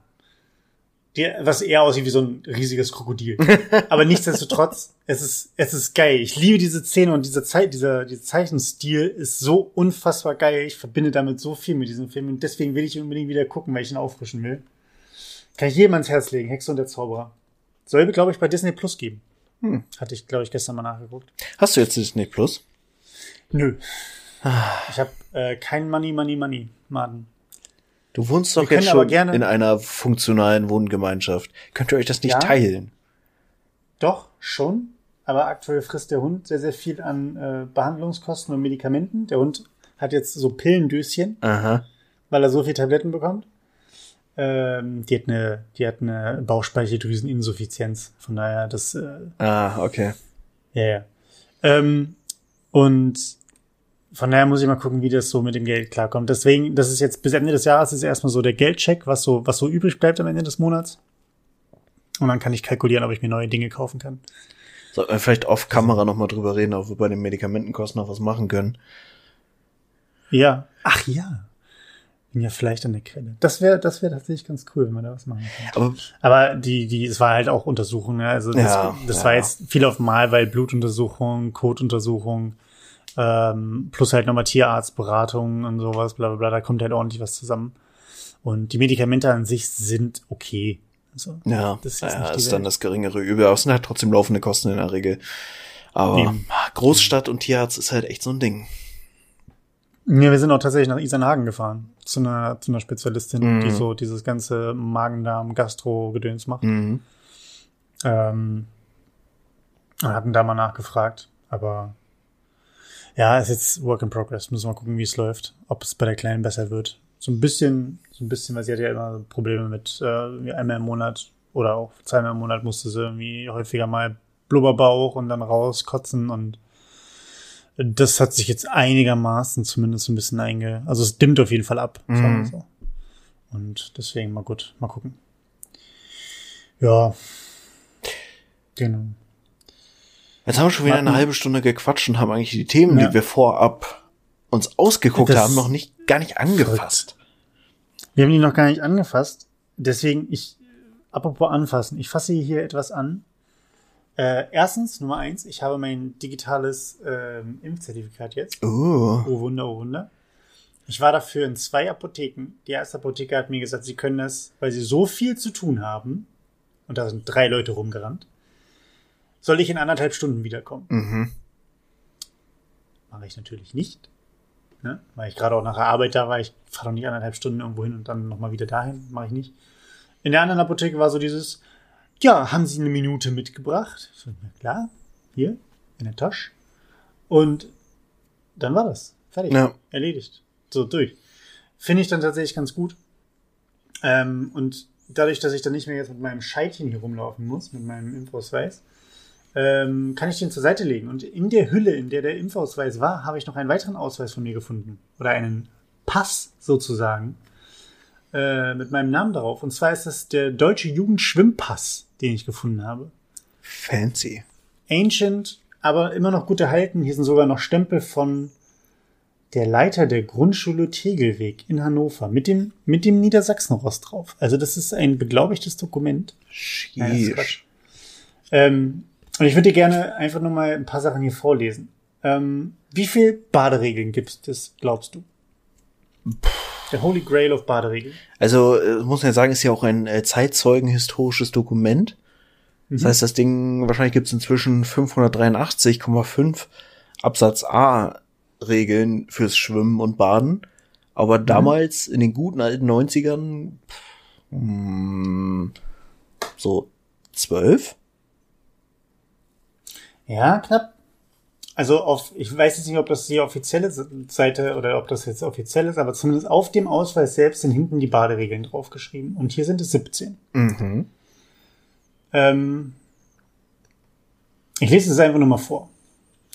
Speaker 2: die, was eher aussieht wie so ein riesiges Krokodil. Aber nichtsdestotrotz, es ist, es ist geil. Ich liebe diese Szene und dieser Zeit, dieser, dieser Zeichenstil ist so unfassbar geil. Ich verbinde damit so viel mit diesem Film und deswegen will ich ihn unbedingt wieder gucken, weil ich ihn auffrischen will. Kann ich jedem ans Herz legen. Hexe und der Zauberer. Soll, glaube ich, bei Disney Plus geben. Hm. Hatte ich, glaube ich, gestern mal nachgeguckt.
Speaker 1: Hast du jetzt Disney Plus?
Speaker 2: Nö. Ich habe äh, kein Money, Money, Money, Maden.
Speaker 1: Du wohnst doch
Speaker 2: Wir
Speaker 1: jetzt schon
Speaker 2: gerne-
Speaker 1: in einer funktionalen Wohngemeinschaft. Könnt ihr euch das nicht
Speaker 2: Ja.
Speaker 1: teilen?
Speaker 2: Doch, schon. Aber aktuell frisst der Hund sehr, sehr viel an äh, Behandlungskosten und Medikamenten. Der Hund hat jetzt so Pillendöschen,
Speaker 1: Aha.
Speaker 2: weil er so viel Tabletten bekommt. Ähm, die hat eine, die hat eine Bauchspeicheldrüseninsuffizienz. Von daher, das, äh,
Speaker 1: Ah, okay.
Speaker 2: ja, ja. Ähm, und von daher muss ich mal gucken, wie das so mit dem Geld klarkommt. Deswegen, das ist jetzt bis Ende des Jahres ist erstmal so der Geldcheck, was so, was so übrig bleibt am Ende des Monats. Und dann kann ich kalkulieren, ob ich mir neue Dinge kaufen kann.
Speaker 1: Sollten wir vielleicht off Kamera nochmal drüber reden, ob wir bei den Medikamentenkosten noch was machen können.
Speaker 2: Ja. Ach ja. Bin ja vielleicht an der Quelle. Das wäre, das wäre tatsächlich ganz cool, wenn man da was machen kann.
Speaker 1: Aber
Speaker 2: Aber die, die, es war halt auch Untersuchung, ne? Also das,
Speaker 1: Ja,
Speaker 2: das
Speaker 1: ja.
Speaker 2: war jetzt viel auf Mal, weil Blutuntersuchung, Kotuntersuchung, ähm, plus halt nochmal Tierarztberatung und sowas, bla bla bla, da kommt halt ordentlich was zusammen. Und die Medikamente an sich sind okay. Also,
Speaker 1: ja,
Speaker 2: Das ist
Speaker 1: ja, ist dann das geringere Übel. Aber es sind halt trotzdem laufende Kosten in der Regel. Aber
Speaker 2: Eben.
Speaker 1: Großstadt und Tierarzt ist halt echt so ein Ding.
Speaker 2: Ja, wir sind auch tatsächlich nach Isernhagen gefahren. Zu einer, zu einer Spezialistin,
Speaker 1: Mhm.
Speaker 2: die so dieses ganze Magen-Darm-Gastro-Gedöns macht.
Speaker 1: Mhm.
Speaker 2: Ähm, und hatten da mal nachgefragt, aber ja, ist jetzt Work in Progress. Müssen wir mal gucken, wie es läuft, ob es bei der Kleinen besser wird. So ein bisschen, so ein bisschen, weil sie hat ja immer Probleme mit äh, einmal im Monat oder auch zweimal im Monat musste sie irgendwie häufiger mal Blubberbauch und dann rauskotzen und das hat sich jetzt einigermaßen zumindest so ein bisschen einge... Also es dimmt auf jeden Fall ab,
Speaker 1: Mhm.
Speaker 2: so. Und deswegen mal gut, mal gucken. Ja. Genau.
Speaker 1: Jetzt haben wir schon wieder eine halbe Stunde gequatscht und haben eigentlich die Themen,
Speaker 2: Ja.
Speaker 1: die wir vorab uns ausgeguckt
Speaker 2: Das-
Speaker 1: haben, noch nicht gar nicht angefasst.
Speaker 2: Wir haben die noch gar nicht angefasst. Deswegen, ich, apropos anfassen, ich fasse hier etwas an. Äh, erstens, Nummer eins, ich habe mein digitales ähm, Impfzertifikat jetzt.
Speaker 1: Oh.
Speaker 2: Oh Wunder, oh Wunder. Ich war dafür in zwei Apotheken. Die erste Apotheke hat mir gesagt, sie können das, weil sie so viel zu tun haben, und da sind drei Leute rumgerannt, soll ich in anderthalb Stunden wiederkommen.
Speaker 1: Mhm.
Speaker 2: Mache ich natürlich nicht. Ne? Weil ich gerade auch nach der Arbeit da war. Ich fahre doch nicht anderthalb Stunden irgendwo hin und dann nochmal wieder dahin. Mache ich nicht. In der anderen Apotheke war so dieses, ja, haben Sie eine Minute mitgebracht? So, na klar, hier, in der Tasche. Und dann war das. Fertig.
Speaker 1: Ja.
Speaker 2: Erledigt. So, durch. Finde ich dann tatsächlich ganz gut. Ähm, und dadurch, dass ich dann nicht mehr jetzt mit meinem Scheitchen hier rumlaufen muss, mit meinem Impfausweis, ähm, kann ich den zur Seite legen. Und in der Hülle, in der der Impfausweis war, habe ich noch einen weiteren Ausweis von mir gefunden. Oder einen Pass sozusagen. Äh, mit meinem Namen darauf. Und zwar ist das der Deutsche Jugendschwimmpass, den ich gefunden habe.
Speaker 1: Fancy.
Speaker 2: Ancient, aber immer noch gut erhalten. Hier sind sogar noch Stempel von der Leiter der Grundschule Tegelweg in Hannover mit dem, mit dem Niedersachsenrost drauf. Also das ist ein beglaubigtes Dokument. Nein, das ist Quatsch. Ähm, und ich würde dir gerne einfach nur mal ein paar Sachen hier vorlesen. Ähm, wie viel Baderegeln gibt es, glaubst du? Der Holy Grail of Baderegeln.
Speaker 1: Also, äh, muss man ja sagen, ist ja auch ein äh, Zeitzeugen-historisches Dokument. Das heißt, das Ding, wahrscheinlich gibt es inzwischen 583,5 Absatz A Regeln fürs Schwimmen und Baden. Aber damals, in den guten alten 90ern, pff, hm, so zwölf?
Speaker 2: Ja, knapp. Also auf, ich weiß jetzt nicht, ob das die offizielle Seite oder ob das jetzt offiziell ist, aber zumindest auf dem Ausweis selbst sind hinten die Baderegeln draufgeschrieben. Und hier sind es 17.
Speaker 1: Mhm.
Speaker 2: Ähm, ich lese es einfach nur mal vor.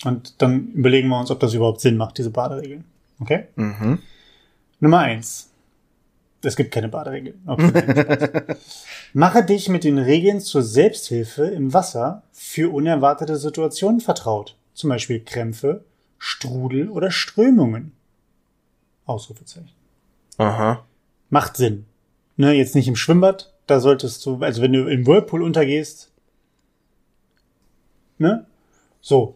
Speaker 2: Und dann überlegen wir uns, ob das überhaupt Sinn macht, diese Baderegeln. Okay?
Speaker 1: Mhm.
Speaker 2: Nummer eins. Es gibt keine Baderegeln. Okay. Mache dich mit den Regeln zur Selbsthilfe im Wasser für unerwartete Situationen vertraut. Zum Beispiel Krämpfe, Strudel oder Strömungen. Ausrufezeichen.
Speaker 1: Aha.
Speaker 2: Macht Sinn. Ne, jetzt nicht im Schwimmbad. Da solltest du, also wenn du im Whirlpool untergehst, ne? So.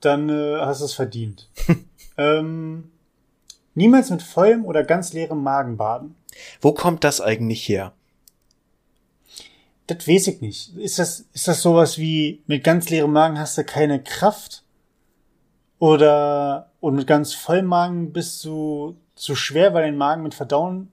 Speaker 2: Dann äh, hast du es verdient. ähm, niemals mit vollem oder ganz leerem Magen baden.
Speaker 1: Wo kommt das eigentlich her?
Speaker 2: das weiß ich nicht. Ist das, ist das sowas wie, mit ganz leerem Magen hast du keine Kraft? Oder, und mit ganz vollem Magen bist du zu schwer, weil dein Magen mit Verdauen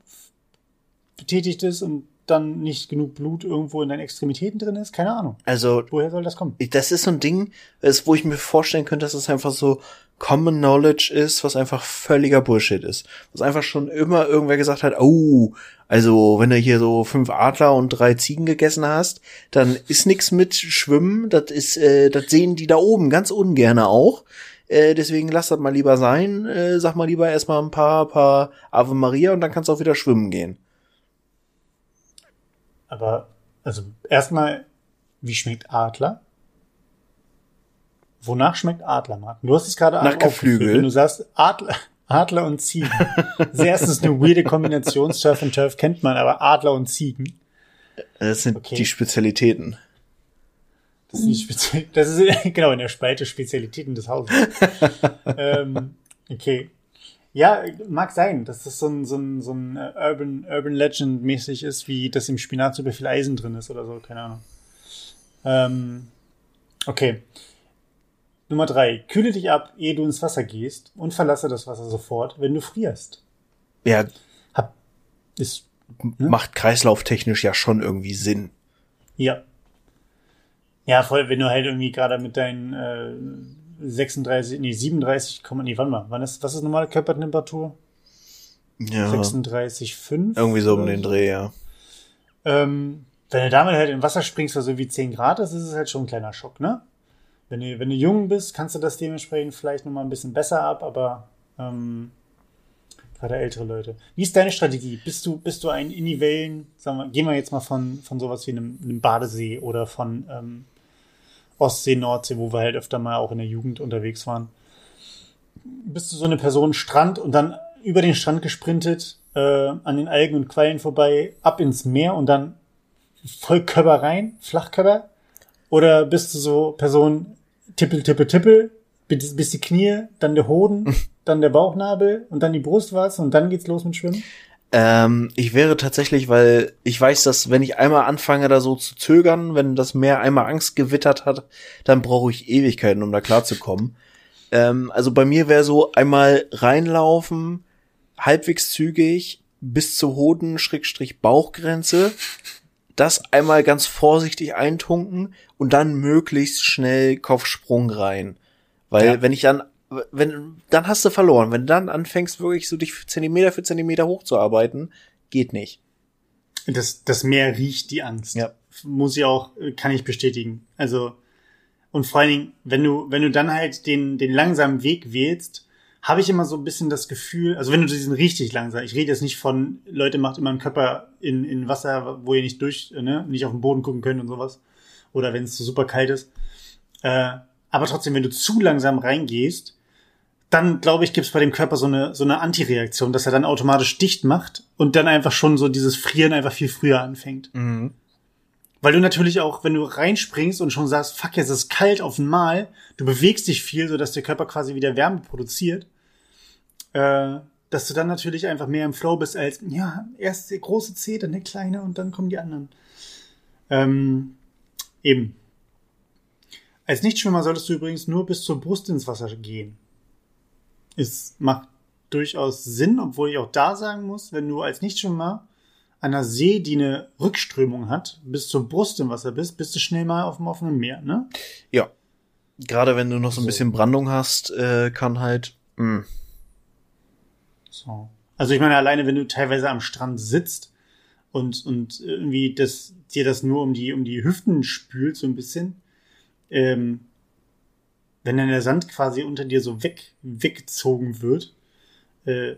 Speaker 2: betätigt ist und dann nicht genug Blut irgendwo in deinen Extremitäten drin ist? Keine Ahnung.
Speaker 1: Also,
Speaker 2: Woher soll das kommen?
Speaker 1: das ist so ein Ding, ist, wo ich mir vorstellen könnte, dass es einfach so Common Knowledge ist, was einfach völliger Bullshit ist. Was einfach schon immer irgendwer gesagt hat, oh, also wenn du hier so fünf Adler und drei Ziegen gegessen hast, dann ist nix mit Schwimmen, das ist, äh, das sehen die da oben ganz ungerne auch. Äh, deswegen lass das mal lieber sein. Äh, sag mal lieber erstmal ein paar, paar Ave Maria und dann kannst du auch wieder schwimmen gehen.
Speaker 2: Aber, also, erstmal, wie schmeckt Adler? Wonach schmeckt Adler, Martin? Du hast es gerade
Speaker 1: Nach. Geflügel.
Speaker 2: Wenn du sagst Adler, Adler und Ziegen. Das ist erstens eine weirde Kombination. Surf and Turf kennt man, aber Adler und Ziegen.
Speaker 1: Das sind
Speaker 2: Okay.
Speaker 1: die Spezialitäten.
Speaker 2: Das ist, nicht speziell, das ist genau in der Spalte Spezialitäten des Hauses. ähm, okay. Ja, mag sein, dass das so ein, so ein, so ein äh, Urban, Urban Legend mäßig ist, wie dass im Spinat super viel Eisen drin ist oder so, keine Ahnung. Ähm, okay. Nummer drei. Kühle dich ab, ehe du ins Wasser gehst und verlasse das Wasser sofort, wenn du frierst.
Speaker 1: Ja,
Speaker 2: Hab, ist,
Speaker 1: macht kreislauftechnisch ja schon irgendwie Sinn.
Speaker 2: ja. Ja, voll, wenn du halt irgendwie gerade mit deinen äh, 36, nee, 37, komm, nee, wann mal, wann ist, was ist normale Körpertemperatur?
Speaker 1: Ja.
Speaker 2: 36,5?
Speaker 1: Irgendwie so um den Dreh, ja.
Speaker 2: Ähm, wenn du damit halt in Wasser springst, was so wie 10 Grad ist, ist es halt schon ein kleiner Schock, ne? Wenn du, wenn du jung bist, kannst du das dementsprechend vielleicht nochmal ein bisschen besser ab, aber ähm, gerade ältere Leute. Wie ist deine Strategie? Bist du, bist du ein in die Wellen, sagen wir, gehen wir jetzt mal von, von sowas wie einem, einem Badesee oder von ähm, Ostsee, Nordsee, wo wir halt öfter mal auch in der Jugend unterwegs waren. Bist du so eine Person Strand und dann über den Strand gesprintet, äh, an den Algen und Quallen vorbei, ab ins Meer und dann voll Körper rein, Flachkörper? Oder bist du so Person tippel, tippel, tippel, bis, bis die Knie, dann der Hoden, dann der Bauchnabel und dann die Brustwarze und dann geht's los mit Schwimmen?
Speaker 1: Ähm, ich wäre tatsächlich, weil ich weiß, dass wenn ich einmal anfange, da so zu zögern, wenn das Meer einmal Angst gewittert hat, dann brauche ich Ewigkeiten, um da klarzukommen. Ähm, also bei mir wäre so einmal reinlaufen, halbwegs zügig, bis zur Hoden-Bauchgrenze, das einmal ganz vorsichtig eintunken und dann möglichst schnell Kopfsprung rein. Weil
Speaker 2: Ja.
Speaker 1: wenn ich dann, wenn, dann hast du verloren. Wenn du dann anfängst, wirklich so dich Zentimeter für Zentimeter hochzuarbeiten, geht nicht.
Speaker 2: Das, das Meer riecht die Angst.
Speaker 1: Ja.
Speaker 2: Muss ich auch, kann ich bestätigen. Also, und vor allen Dingen, wenn du, wenn du dann halt den, den langsamen Weg wählst, habe ich immer so ein bisschen das Gefühl, also wenn du diesen richtig langsam, ich rede jetzt nicht von, Leute macht immer einen Körper in, in Wasser, wo ihr nicht durch, ne, nicht auf den Boden gucken könnt und sowas. Oder wenn es so super kalt ist. Äh, aber trotzdem, wenn du zu langsam reingehst, dann glaube ich, gibt's bei dem Körper so eine, so eine Antireaktion, dass er dann automatisch dicht macht und dann einfach schon so dieses Frieren einfach viel früher anfängt. Weil du natürlich auch, wenn du reinspringst und schon sagst, fuck, jetzt ist es kalt auf einmal, du bewegst dich viel, sodass der Körper quasi wieder Wärme produziert, äh, dass du dann natürlich einfach mehr im Flow bist als, ja, erst der große Zeh, dann der kleine und dann kommen die anderen. Ähm, eben. Als Nichtschwimmer solltest du übrigens nur bis zur Brust ins Wasser gehen. Es macht durchaus Sinn, obwohl ich auch da sagen muss, wenn du als Nichtschwimmer an einer See, die eine Rückströmung hat, bis zur Brust im Wasser bist, bist du schnell mal auf dem offenen Meer, ne?
Speaker 1: Ja. Gerade wenn du noch so ein bisschen Brandung hast, äh, kann halt, mh.
Speaker 2: So. Also ich meine, alleine wenn du teilweise am Strand sitzt und, und irgendwie das, dir das nur um die, um die Hüften spült, so ein bisschen, ähm, wenn dann der Sand quasi unter dir so weg, weggezogen wird, äh,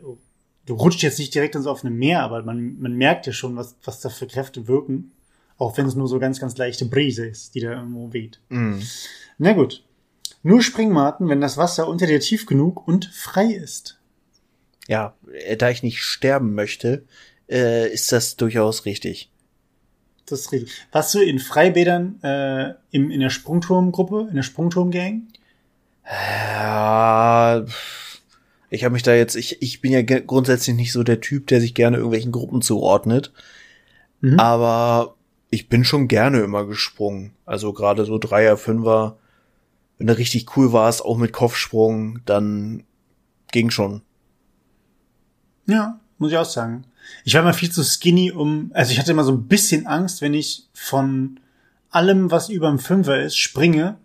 Speaker 2: du rutscht jetzt nicht direkt ins offene Meer, aber man, man merkt ja schon, was, was da für Kräfte wirken, auch wenn es nur so ganz, ganz leichte Brise ist, die da irgendwo weht.
Speaker 1: Mh.
Speaker 2: Na gut. Nur Springmaten, wenn das Wasser unter dir tief genug und frei ist.
Speaker 1: ja, äh, da ich nicht sterben möchte, äh, ist das durchaus richtig.
Speaker 2: Das ist richtig. Warst du in Freibädern äh, im, in der Sprungturmgruppe, in der Sprungturmgang?
Speaker 1: Ja, pff, ich habe mich da jetzt, ich, ich bin ja grundsätzlich nicht so der Typ, der sich gerne irgendwelchen Gruppen zuordnet.
Speaker 2: Mhm.
Speaker 1: Aber ich bin schon gerne immer gesprungen. Also gerade so Dreier, Fünfer, wenn du richtig cool warst, auch mit Kopfsprung, dann ging schon.
Speaker 2: Ja, muss ich auch sagen. Ich war immer viel zu skinny, um, also ich hatte immer so ein bisschen Angst, wenn ich von allem, was über dem Fünfer ist, springe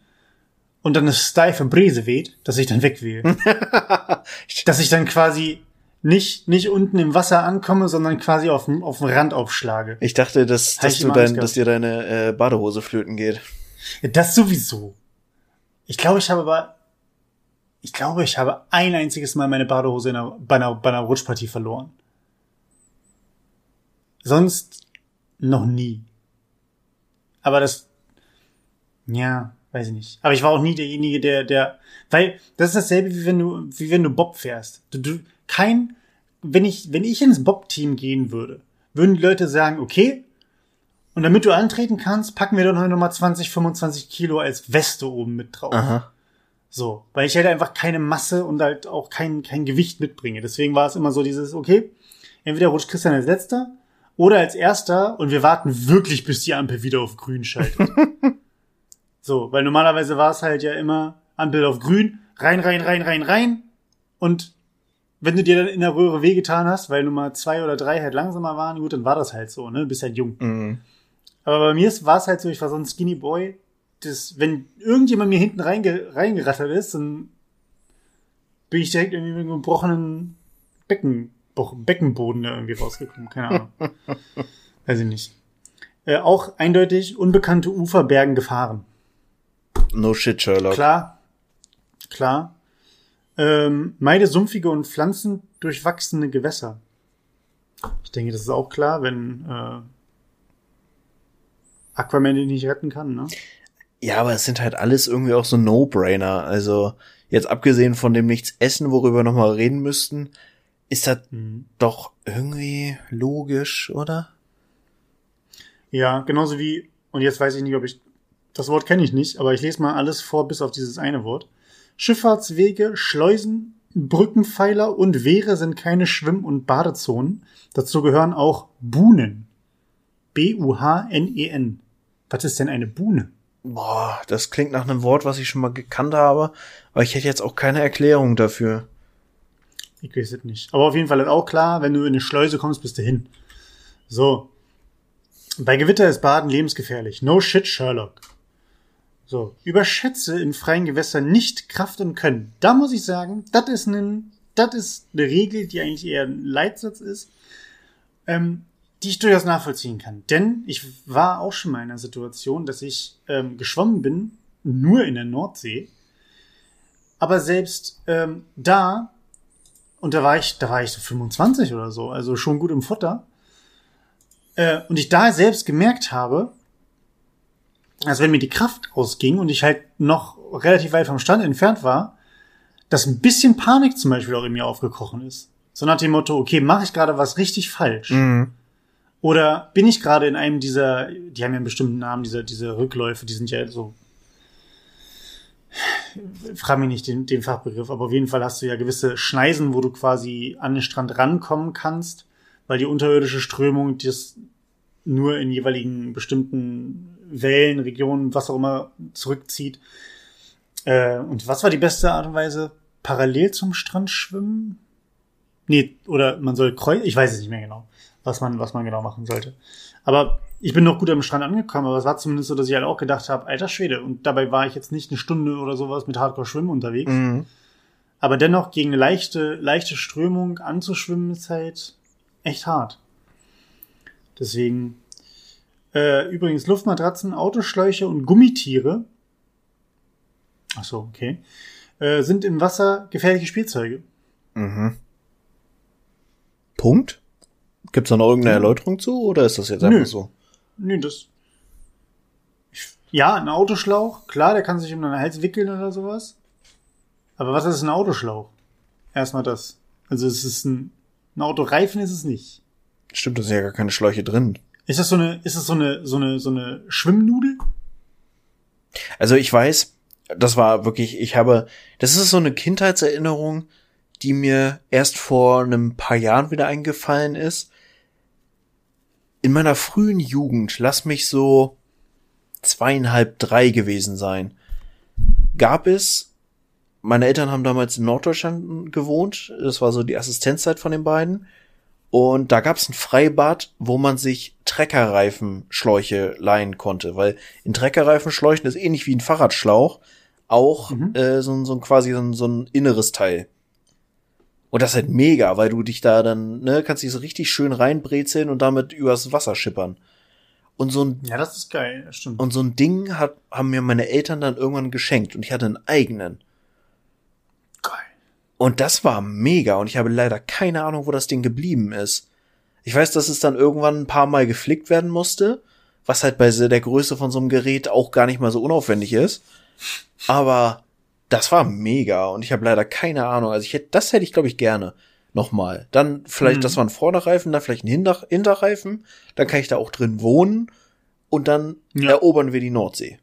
Speaker 2: und dann eine steife Brise weht, dass ich dann weg will. dass ich dann quasi nicht, nicht unten im Wasser ankomme, sondern quasi auf dem, auf dem Rand aufschlage.
Speaker 1: Ich dachte, dass, dass, du dein, dass dir deine äh, Badehose flöten geht.
Speaker 2: Ja, das sowieso. Ich glaube, ich habe aber, ich glaube, ich habe ein einziges Mal meine Badehose in einer, bei, einer, bei einer Rutschpartie verloren. Sonst noch nie. Aber das, ja, weiß ich nicht. Aber ich war auch nie derjenige, der, der, weil das ist dasselbe wie wenn du, wie wenn du Bob fährst. Du, du, kein, wenn ich, wenn ich ins Bob-Team gehen würde, würden die Leute sagen, okay, und damit du antreten kannst, packen wir doch noch mal 20, 25 Kilo als Weste oben mit drauf. Aha. So, weil ich halt einfach keine Masse und halt auch kein, kein Gewicht mitbringe. Deswegen war es immer so dieses, okay, entweder rutscht Christian als letzter oder als erster und wir warten wirklich, bis die Ampel wieder auf grün schaltet. so, weil normalerweise war es halt ja immer Ampel auf grün, rein, rein, rein, rein, rein und wenn du dir dann in der Röhre wehgetan hast, weil Nummer zwei oder drei halt langsamer waren, gut, dann war das halt so, ne? Bist halt jung. Mhm. Aber bei mir war es halt so, ich war so ein Skinny Boy, das, wenn irgendjemand mir hinten reinge reingerattert ist, dann bin ich direkt irgendwie mit einem gebrochenen Becken Beckenboden da irgendwie rausgekommen. Keine Ahnung. Weiß ich nicht. Äh, auch eindeutig unbekannte Ufer Bergen gefahren.
Speaker 1: No shit, Sherlock.
Speaker 2: Klar. Klar. Ähm, meide sumpfige und pflanzendurchwachsene Gewässer. Ich denke, das ist auch klar, wenn äh, Aquaman ihn nicht retten kann, ne?
Speaker 1: Ja, aber es sind halt alles irgendwie auch so No-Brainer. Also, jetzt abgesehen von dem Nichts essen, worüber wir nochmal reden müssten, ist das mhm. doch irgendwie logisch, oder?
Speaker 2: Ja, genauso wie, und jetzt weiß ich nicht, ob ich, das Wort kenne ich nicht, aber ich lese mal alles vor, bis auf dieses eine Wort. Schifffahrtswege, Schleusen, Brückenpfeiler und Wehre sind keine Schwimm- und Badezonen. Dazu gehören auch Buhnen. B-U-H-N-E-N. E was ist denn eine Buhne?
Speaker 1: Boah, das klingt nach einem Wort, was ich schon mal gekannt habe, aber ich hätte jetzt auch keine Erklärung dafür.
Speaker 2: Ich weiß es nicht. Aber auf jeden Fall ist auch klar, wenn du in eine Schleuse kommst, bist du hin. So. Bei Gewitter ist Baden lebensgefährlich. No shit, Sherlock. So. Überschätze in freien Gewässern nicht Kraft und Können. Da muss ich sagen, das ist ein, das ist eine Regel, die eigentlich eher ein Leitsatz ist, ähm, die ich durchaus nachvollziehen kann. Denn ich war auch schon mal in einer Situation, dass ich ähm, geschwommen bin, nur in der Nordsee. Aber selbst ähm, da und da war ich, da war ich so 25 oder so, also schon gut im Futter. Äh, und ich da selbst gemerkt habe, als wenn mir die Kraft ausging und ich halt noch relativ weit vom Stand entfernt war, dass ein bisschen Panik zum Beispiel auch in mir aufgekrochen ist. So nach dem Motto, okay, mache ich gerade was richtig falsch? Mhm. Oder bin ich gerade in einem dieser, die haben ja einen bestimmten Namen, diese, diese Rückläufe, die sind ja so frage mich nicht den, den Fachbegriff, aber auf jeden Fall hast du ja gewisse Schneisen, wo du quasi an den Strand rankommen kannst, weil die unterirdische Strömung das nur in jeweiligen bestimmten Wellen, Regionen, was auch immer zurückzieht. Äh, und was war die beste Art und Weise? Parallel zum Strand schwimmen? Nee, oder man soll kreuzen, ich weiß es nicht mehr genau, was man, was man genau machen sollte. Aber ich bin noch gut am Strand angekommen, aber es war zumindest so, dass ich halt auch gedacht habe, alter Schwede. Und dabei war ich jetzt nicht eine Stunde oder sowas mit Hardcore-Schwimmen unterwegs. Mhm. Aber dennoch gegen eine leichte, leichte Strömung anzuschwimmen ist halt echt hart. Deswegen, äh, übrigens Luftmatratzen, Autoschläuche und Gummitiere, ach so, okay, äh, sind im Wasser gefährliche Spielzeuge.
Speaker 1: Mhm. Punkt? Gibt's da noch irgendeine Erläuterung zu oder ist das jetzt einfach Nö. so?
Speaker 2: Nö, das. Ja, ein Autoschlauch, klar, der kann sich um den Hals wickeln oder sowas. Aber was ist ein Autoschlauch? Erstmal das. Also es ist ein, ein Autoreifen ist es nicht.
Speaker 1: Stimmt, da sind ja gar keine Schläuche drin.
Speaker 2: Ist das so eine, ist das so eine, so eine, so eine Schwimmnudel?
Speaker 1: Also ich weiß, das war wirklich, ich habe, das ist so eine Kindheitserinnerung, die mir erst vor einem paar Jahren wieder eingefallen ist in meiner frühen Jugend, lass mich so zweieinhalb, drei gewesen sein, gab es, meine Eltern haben damals in Norddeutschland gewohnt, das war so die Assistenzzeit von den beiden, und da gab es ein Freibad, wo man sich Treckerreifenschläuche leihen konnte, weil in Treckerreifenschläuchen ist ähnlich wie ein Fahrradschlauch auch mhm. äh, so, so quasi so, so ein inneres Teil. Und das ist halt mega, weil du dich da dann, ne, kannst dich so richtig schön reinbrezeln und damit übers Wasser schippern. Und so ein,
Speaker 2: ja, das ist geil, das stimmt.
Speaker 1: Und so ein Ding hat, haben mir meine Eltern dann irgendwann geschenkt und ich hatte einen eigenen. Und das war mega und ich habe leider keine Ahnung, wo das Ding geblieben ist. Ich weiß, dass es dann irgendwann ein paar Mal geflickt werden musste, was halt bei der Größe von so einem Gerät auch gar nicht mal so unaufwendig ist. Aber das war mega und ich habe leider keine Ahnung. Also ich hätte, das hätte ich glaube ich gerne nochmal. Dann vielleicht, mhm. das war ein Vorderreifen, dann vielleicht ein Hinter Hinterreifen. Dann kann ich da auch drin wohnen und dann ja. erobern wir die Nordsee.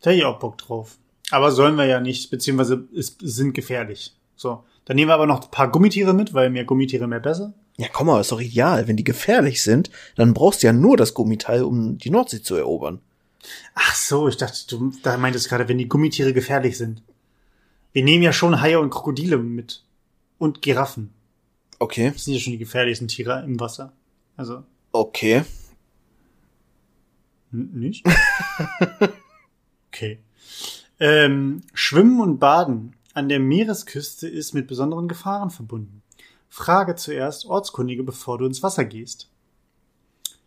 Speaker 2: Da hätte ich auch Bock drauf. Aber sollen wir ja nicht, beziehungsweise es sind gefährlich. So. Dann nehmen wir aber noch ein paar Gummitiere mit, weil mehr Gummitiere mehr besser.
Speaker 1: Ja, komm mal, ist doch ideal. Wenn die gefährlich sind, dann brauchst du ja nur das Gummiteil, um die Nordsee zu erobern.
Speaker 2: Ach so, ich dachte, du da meintest gerade, wenn die Gummitiere gefährlich sind. Wir nehmen ja schon Haie und Krokodile mit. Und Giraffen.
Speaker 1: Okay.
Speaker 2: Das sind ja schon die gefährlichsten Tiere im Wasser. Also.
Speaker 1: Okay.
Speaker 2: Nicht? okay. Ähm, Schwimmen und Baden an der Meeresküste ist mit besonderen Gefahren verbunden. Frage zuerst Ortskundige, bevor du ins Wasser gehst.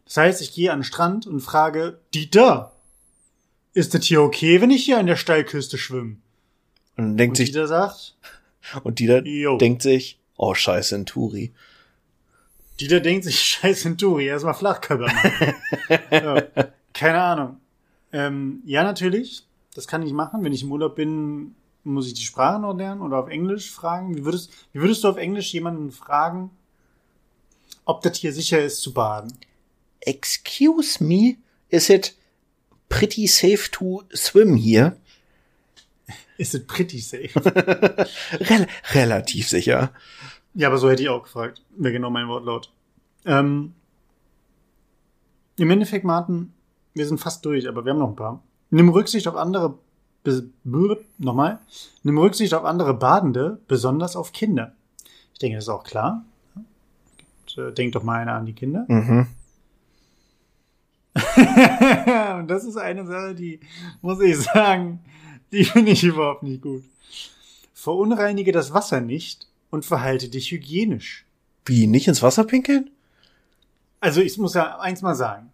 Speaker 2: Das heißt, ich gehe an den Strand und frage, Dieter, ist das hier okay, wenn ich hier an der Steilküste schwimme?
Speaker 1: Und dann denkt
Speaker 2: und
Speaker 1: sich,
Speaker 2: Dieter sagt,
Speaker 1: und Dieter jo. denkt sich, oh scheiße, ein Turi.
Speaker 2: Dieter denkt sich, scheiße, ein Turi, erstmal Flachkörper machen. ja, keine Ahnung. Ähm, ja, natürlich. Das kann ich machen. Wenn ich im Urlaub bin, muss ich die Sprache noch lernen oder auf Englisch fragen. Wie würdest, wie würdest du auf Englisch jemanden fragen, ob das hier sicher ist zu baden?
Speaker 1: Excuse me, is it pretty safe to swim here?
Speaker 2: Is it pretty safe?
Speaker 1: Rel relativ sicher.
Speaker 2: Ja, aber so hätte ich auch gefragt. Wäre genau mein Wortlaut. Ähm, Im Endeffekt, Martin, wir sind fast durch, aber wir haben noch ein paar. Nimm Rücksicht auf andere, nochmal, nimm Rücksicht auf andere Badende, besonders auf Kinder. Ich denke, das ist auch klar. Und, äh, denk doch mal einer an die Kinder.
Speaker 1: Mhm.
Speaker 2: Und das ist eine Sache, die, muss ich sagen, die finde ich überhaupt nicht gut. Verunreinige das Wasser nicht und verhalte dich hygienisch.
Speaker 1: Wie, nicht ins Wasser pinkeln?
Speaker 2: Also ich muss ja eins mal sagen.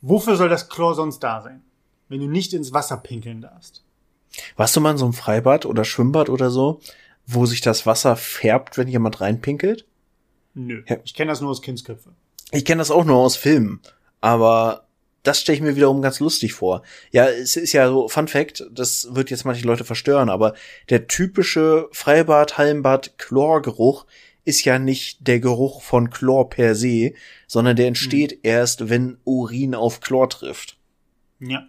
Speaker 2: Wofür soll das Chlor sonst da sein? wenn du nicht ins Wasser pinkeln darfst.
Speaker 1: Warst du mal in so einem Freibad oder Schwimmbad oder so, wo sich das Wasser färbt, wenn jemand reinpinkelt?
Speaker 2: Nö. Ja. Ich kenne das nur aus Kindsköpfe.
Speaker 1: Ich kenne das auch nur aus Filmen. Aber das stelle ich mir wiederum ganz lustig vor. Ja, es ist ja so, Fun Fact, das wird jetzt manche Leute verstören, aber der typische Freibad, Hallenbad, Chlorgeruch ist ja nicht der Geruch von Chlor per se, sondern der entsteht hm. erst, wenn Urin auf Chlor trifft.
Speaker 2: Ja.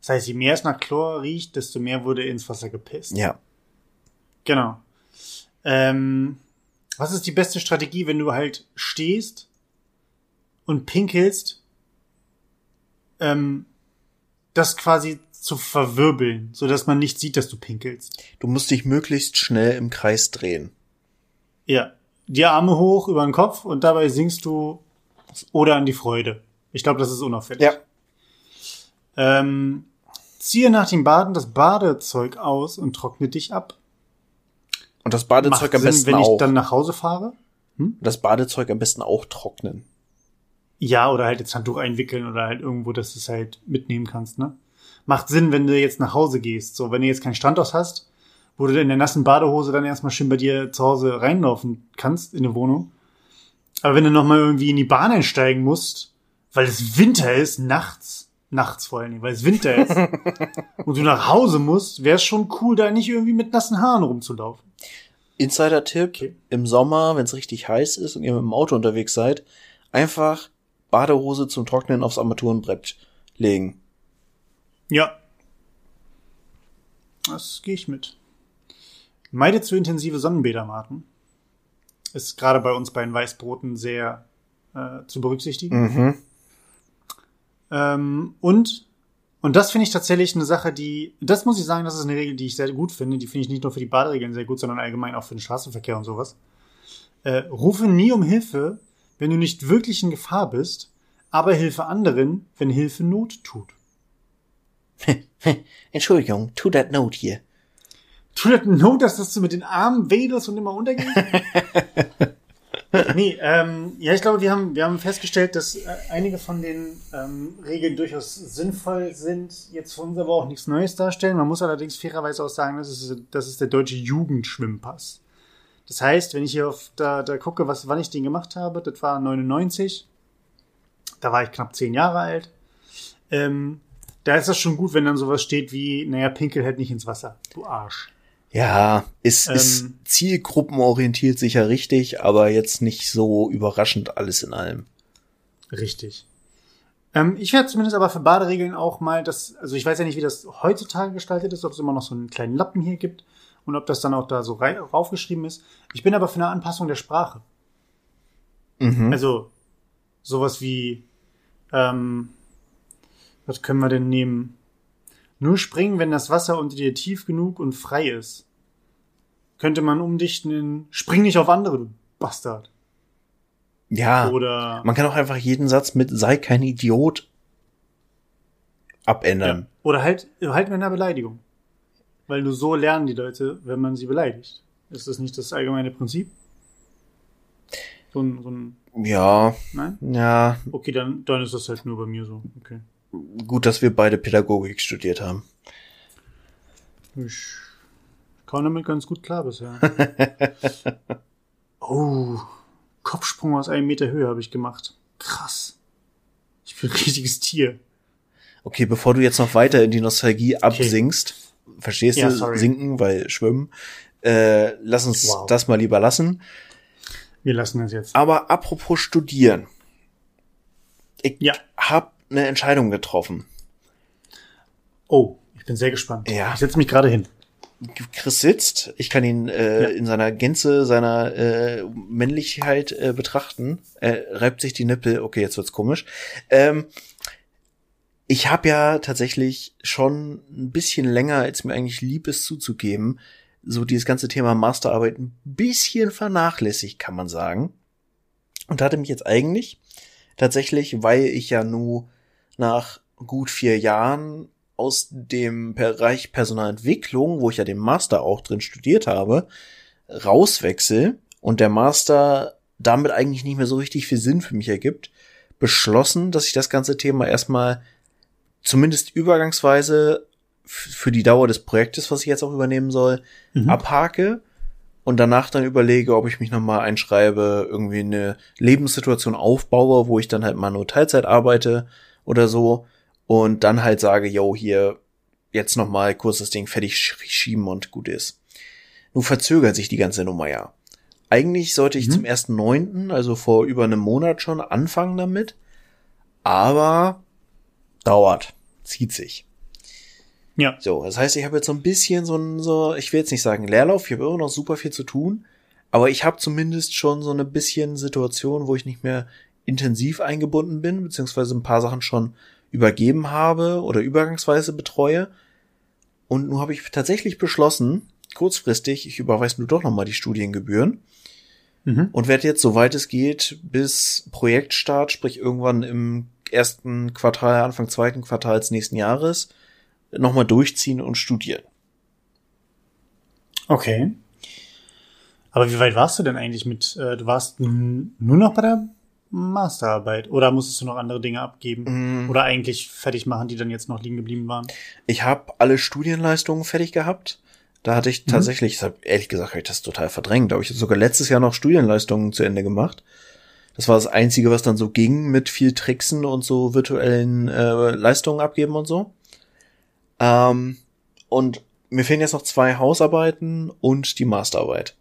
Speaker 2: Das heißt, je mehr es nach Chlor riecht, desto mehr wurde ins Wasser gepisst.
Speaker 1: Ja.
Speaker 2: Genau. Ähm, was ist die beste Strategie, wenn du halt stehst und pinkelst, ähm, das quasi zu verwirbeln, so dass man nicht sieht, dass du pinkelst?
Speaker 1: Du musst dich möglichst schnell im Kreis drehen.
Speaker 2: Ja. Die Arme hoch über den Kopf und dabei singst du oder an die Freude. Ich glaube, das ist unauffällig.
Speaker 1: Ja.
Speaker 2: Ähm, Ziehe nach dem Baden das Badezeug aus und trockne dich ab.
Speaker 1: Und das Badezeug Macht am besten
Speaker 2: Sinn, wenn
Speaker 1: auch.
Speaker 2: ich dann nach Hause fahre?
Speaker 1: Hm? Das Badezeug am besten auch trocknen.
Speaker 2: Ja, oder halt jetzt Handtuch einwickeln oder halt irgendwo, dass du es halt mitnehmen kannst, ne? Macht Sinn, wenn du jetzt nach Hause gehst. So, wenn du jetzt keinen Standort hast, wo du in der nassen Badehose dann erstmal schön bei dir zu Hause reinlaufen kannst in die Wohnung. Aber wenn du nochmal irgendwie in die Bahn einsteigen musst, weil es Winter ist, nachts, Nachts vor allen Dingen, weil es Winter ist und du nach Hause musst, wäre es schon cool, da nicht irgendwie mit nassen Haaren rumzulaufen.
Speaker 1: Insider-Tipp, okay. im Sommer, wenn es richtig heiß ist und ihr mit dem Auto unterwegs seid, einfach Badehose zum Trocknen aufs Armaturenbrett legen.
Speaker 2: Ja. Das gehe ich mit. Meide zu intensive Sonnenbäder, Martin. Ist gerade bei uns bei den Weißbroten sehr äh, zu berücksichtigen. Mhm. Ähm, und und das finde ich tatsächlich eine Sache, die, das muss ich sagen, das ist eine Regel, die ich sehr gut finde. Die finde ich nicht nur für die Baderegeln sehr gut, sondern allgemein auch für den Straßenverkehr und sowas. Äh, rufe nie um Hilfe, wenn du nicht wirklich in Gefahr bist, aber hilfe anderen, wenn Hilfe Not tut.
Speaker 1: Entschuldigung, tu that note hier.
Speaker 2: Tu that note, dass das du mit den Armen wedelst und immer untergehst? nee, ähm, ja, ich glaube, wir haben, wir haben festgestellt, dass äh, einige von den ähm, Regeln durchaus sinnvoll sind, jetzt für uns aber auch nichts Neues darstellen. Man muss allerdings fairerweise auch sagen, das ist, das ist der deutsche Jugendschwimmpass. Das heißt, wenn ich hier auf da, da gucke, was, wann ich den gemacht habe, das war 99. Da war ich knapp zehn Jahre alt. Ähm, da ist das schon gut, wenn dann sowas steht wie, naja, pinkel halt nicht ins Wasser, du Arsch.
Speaker 1: Ja, ist, ähm, ist zielgruppenorientiert sicher richtig, aber jetzt nicht so überraschend alles in allem.
Speaker 2: Richtig. Ähm, ich werde zumindest aber für Baderegeln auch mal das, also ich weiß ja nicht, wie das heutzutage gestaltet ist, ob es immer noch so einen kleinen Lappen hier gibt und ob das dann auch da so raufgeschrieben ist. Ich bin aber für eine Anpassung der Sprache. Mhm. Also sowas wie, ähm, was können wir denn nehmen? Nur springen, wenn das Wasser unter dir tief genug und frei ist. Könnte man umdichten in Spring nicht auf andere, du Bastard.
Speaker 1: Ja. Oder man kann auch einfach jeden Satz mit sei kein Idiot abändern. Ja.
Speaker 2: Oder halt, halt mit einer Beleidigung. Weil nur so lernen die Leute, wenn man sie beleidigt. Ist das nicht das allgemeine Prinzip? So ein, so ein
Speaker 1: ja.
Speaker 2: Nein?
Speaker 1: Ja.
Speaker 2: Okay, dann, dann ist das halt nur bei mir so. Okay
Speaker 1: gut, dass wir beide Pädagogik studiert haben.
Speaker 2: Ich kam damit ganz gut klar bisher. oh, Kopfsprung aus einem Meter Höhe habe ich gemacht. Krass. Ich bin ein richtiges Tier.
Speaker 1: Okay, bevor du jetzt noch weiter in die Nostalgie okay. absinkst, verstehst ja, du, sorry. sinken, weil schwimmen, äh, lass uns wow. das mal lieber lassen.
Speaker 2: Wir lassen es jetzt.
Speaker 1: Aber apropos studieren. Ich ja. hab eine Entscheidung getroffen.
Speaker 2: Oh, ich bin sehr gespannt.
Speaker 1: Ja.
Speaker 2: Ich setze mich gerade hin.
Speaker 1: Chris sitzt, ich kann ihn äh, ja. in seiner Gänze, seiner äh, Männlichkeit äh, betrachten. Er reibt sich die Nippel. Okay, jetzt wird's komisch. Ähm, ich habe ja tatsächlich schon ein bisschen länger, als mir eigentlich lieb ist zuzugeben, so dieses ganze Thema Masterarbeit ein bisschen vernachlässigt, kann man sagen. Und hatte mich jetzt eigentlich tatsächlich, weil ich ja nur nach gut vier Jahren aus dem Bereich Personalentwicklung, wo ich ja den Master auch drin studiert habe, rauswechsel und der Master damit eigentlich nicht mehr so richtig viel Sinn für mich ergibt, beschlossen, dass ich das ganze Thema erstmal zumindest übergangsweise für die Dauer des Projektes, was ich jetzt auch übernehmen soll, mhm. abhake und danach dann überlege, ob ich mich nochmal einschreibe, irgendwie eine Lebenssituation aufbaue, wo ich dann halt mal nur Teilzeit arbeite, oder so und dann halt sage, yo, hier jetzt noch mal kurz das Ding fertig schieben und gut ist. Nun verzögert sich die ganze Nummer ja. Eigentlich sollte ich mhm. zum ersten neunten, also vor über einem Monat schon anfangen damit, aber dauert, zieht sich.
Speaker 2: Ja.
Speaker 1: So, das heißt, ich habe jetzt so ein bisschen so ein, so, ich will jetzt nicht sagen Leerlauf, ich habe immer noch super viel zu tun, aber ich habe zumindest schon so eine bisschen Situation, wo ich nicht mehr intensiv eingebunden bin, beziehungsweise ein paar Sachen schon übergeben habe oder übergangsweise betreue. Und nun habe ich tatsächlich beschlossen, kurzfristig, ich überweise nur doch nochmal die Studiengebühren mhm. und werde jetzt, soweit es geht, bis Projektstart, sprich irgendwann im ersten Quartal, Anfang zweiten Quartals nächsten Jahres, nochmal durchziehen und studieren.
Speaker 2: Okay. Aber wie weit warst du denn eigentlich mit, äh, du warst nur noch bei der Masterarbeit? Oder musstest du noch andere Dinge abgeben? Mm. Oder eigentlich fertig machen, die dann jetzt noch liegen geblieben waren?
Speaker 1: Ich habe alle Studienleistungen fertig gehabt. Da hatte ich mhm. tatsächlich, mhm. ehrlich gesagt, habe ich das total verdrängt. Da habe ich sogar letztes Jahr noch Studienleistungen zu Ende gemacht. Das war das Einzige, was dann so ging mit viel Tricksen und so virtuellen äh, Leistungen abgeben und so. Ähm, und mir fehlen jetzt noch zwei Hausarbeiten und die Masterarbeit.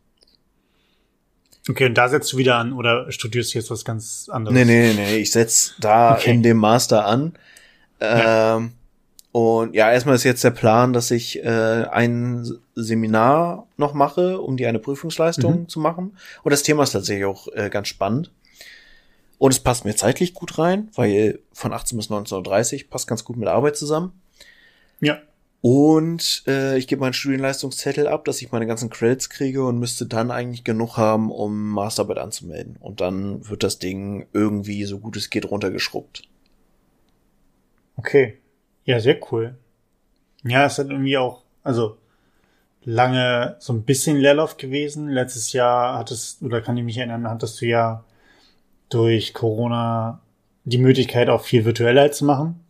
Speaker 2: Okay, und da setzt du wieder an oder studierst du jetzt was ganz anderes?
Speaker 1: Nee, nee, nee, ich setz da okay. in dem Master an. Ja. Ähm, und ja, erstmal ist jetzt der Plan, dass ich äh, ein Seminar noch mache, um die eine Prüfungsleistung mhm. zu machen. Und das Thema ist tatsächlich auch äh, ganz spannend. Und es passt mir zeitlich gut rein, weil von 18 bis 19.30 Uhr passt ganz gut mit der Arbeit zusammen.
Speaker 2: Ja.
Speaker 1: Und äh, ich gebe meinen Studienleistungszettel ab, dass ich meine ganzen Credits kriege und müsste dann eigentlich genug haben, um Masterarbeit anzumelden. Und dann wird das Ding irgendwie so gut es geht runtergeschrubbt.
Speaker 2: Okay. Ja, sehr cool. Ja, es hat irgendwie auch, also lange so ein bisschen Leerlauf gewesen. Letztes Jahr hattest, oder kann ich mich erinnern, hattest du ja durch Corona die Möglichkeit auch viel virtueller zu machen.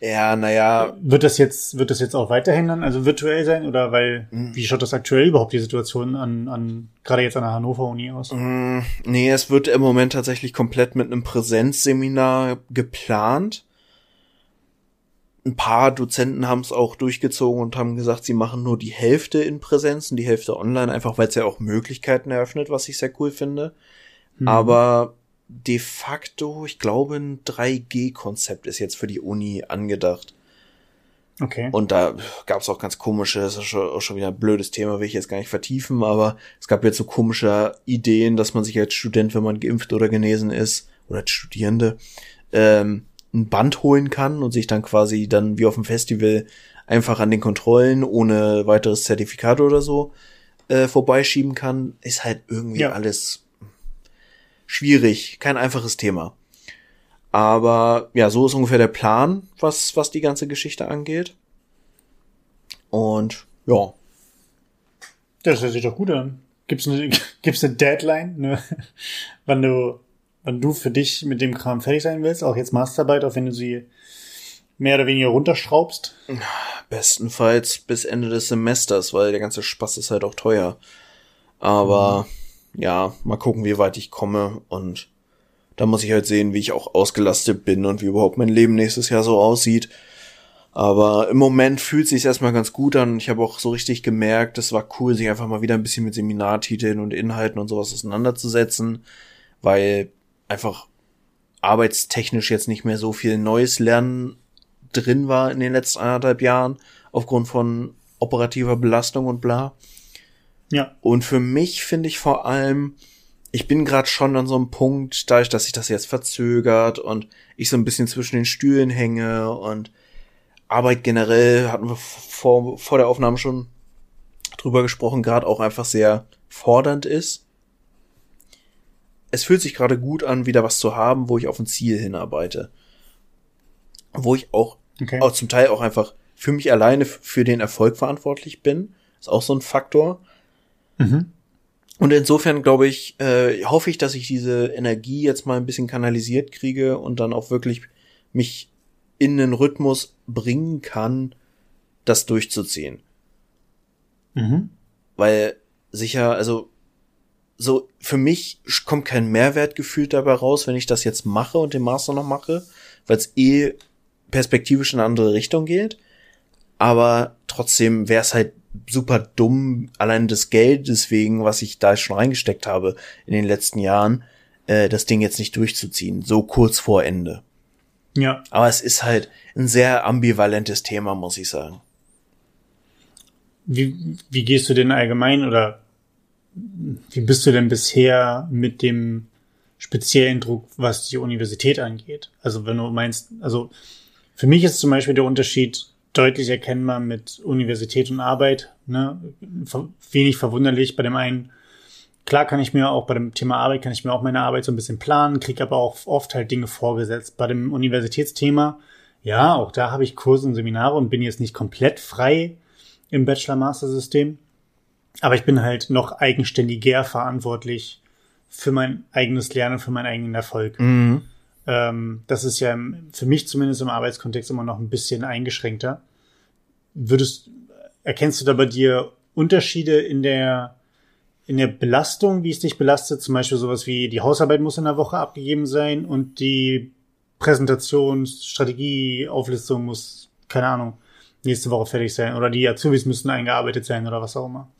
Speaker 1: Ja, naja.
Speaker 2: Wird das jetzt, wird das jetzt auch weiterhin dann, also virtuell sein oder weil, mhm. wie schaut das aktuell überhaupt die Situation an, an, gerade jetzt an der Hannover Uni aus?
Speaker 1: Mhm. Nee, es wird im Moment tatsächlich komplett mit einem Präsenzseminar geplant. Ein paar Dozenten haben es auch durchgezogen und haben gesagt, sie machen nur die Hälfte in Präsenz und die Hälfte online, einfach weil es ja auch Möglichkeiten eröffnet, was ich sehr cool finde. Mhm. Aber de facto, ich glaube, ein 3G-Konzept ist jetzt für die Uni angedacht.
Speaker 2: Okay.
Speaker 1: Und da gab es auch ganz komische, das ist schon, auch schon wieder ein blödes Thema, will ich jetzt gar nicht vertiefen, aber es gab jetzt so komische Ideen, dass man sich als Student, wenn man geimpft oder genesen ist, oder als Studierende, ähm, ein Band holen kann und sich dann quasi dann wie auf dem Festival einfach an den Kontrollen ohne weiteres Zertifikat oder so äh, vorbeischieben kann, ist halt irgendwie ja. alles schwierig, kein einfaches Thema. Aber ja, so ist ungefähr der Plan, was, was die ganze Geschichte angeht. Und ja.
Speaker 2: Das hört sich doch gut an. Gibt's eine, gibt's eine Deadline, ne? wann du, wann du für dich mit dem Kram fertig sein willst? Auch jetzt Masterarbeit, auch wenn du sie mehr oder weniger runterschraubst?
Speaker 1: Bestenfalls bis Ende des Semesters, weil der ganze Spaß ist halt auch teuer. Aber mhm ja, mal gucken, wie weit ich komme und da muss ich halt sehen, wie ich auch ausgelastet bin und wie überhaupt mein Leben nächstes Jahr so aussieht. Aber im Moment fühlt sich erstmal ganz gut an. Ich habe auch so richtig gemerkt, es war cool, sich einfach mal wieder ein bisschen mit Seminartiteln und Inhalten und sowas auseinanderzusetzen, weil einfach arbeitstechnisch jetzt nicht mehr so viel neues Lernen drin war in den letzten anderthalb Jahren aufgrund von operativer Belastung und bla.
Speaker 2: Ja.
Speaker 1: Und für mich finde ich vor allem, ich bin gerade schon an so einem Punkt, dadurch, dass sich das jetzt verzögert und ich so ein bisschen zwischen den Stühlen hänge und Arbeit generell hatten wir vor, vor der Aufnahme schon drüber gesprochen, gerade auch einfach sehr fordernd ist. Es fühlt sich gerade gut an, wieder was zu haben, wo ich auf ein Ziel hinarbeite. Wo ich auch, okay. auch zum Teil auch einfach für mich alleine für den Erfolg verantwortlich bin. Ist auch so ein Faktor. Mhm. Und insofern glaube ich, äh, hoffe ich, dass ich diese Energie jetzt mal ein bisschen kanalisiert kriege und dann auch wirklich mich in den Rhythmus bringen kann, das durchzuziehen.
Speaker 2: Mhm.
Speaker 1: Weil sicher, also so für mich kommt kein Mehrwertgefühl dabei raus, wenn ich das jetzt mache und den Master noch mache, weil es eh perspektivisch in eine andere Richtung geht. Aber trotzdem wäre es halt super dumm, allein das Geld deswegen, was ich da schon reingesteckt habe in den letzten Jahren, äh, das Ding jetzt nicht durchzuziehen, so kurz vor Ende.
Speaker 2: Ja.
Speaker 1: Aber es ist halt ein sehr ambivalentes Thema, muss ich sagen.
Speaker 2: Wie, wie gehst du denn allgemein oder wie bist du denn bisher mit dem speziellen Druck, was die Universität angeht? Also wenn du meinst, also für mich ist zum Beispiel der Unterschied deutlich erkennbar mit Universität und Arbeit. Ne? Wenig verwunderlich bei dem einen. Klar kann ich mir auch bei dem Thema Arbeit, kann ich mir auch meine Arbeit so ein bisschen planen, kriege aber auch oft halt Dinge vorgesetzt. Bei dem Universitätsthema, ja, auch da habe ich Kurse und Seminare und bin jetzt nicht komplett frei im Bachelor-Master-System. Aber ich bin halt noch eigenständiger verantwortlich für mein eigenes Lernen, für meinen eigenen Erfolg.
Speaker 1: Mhm.
Speaker 2: Ähm, das ist ja für mich zumindest im Arbeitskontext immer noch ein bisschen eingeschränkter. Würdest, erkennst du da bei dir Unterschiede in der, in der Belastung, wie es dich belastet? Zum Beispiel sowas wie die Hausarbeit muss in der Woche abgegeben sein und die Präsentationsstrategie, Auflistung muss, keine Ahnung, nächste Woche fertig sein oder die Azubis müssen eingearbeitet sein oder was auch immer.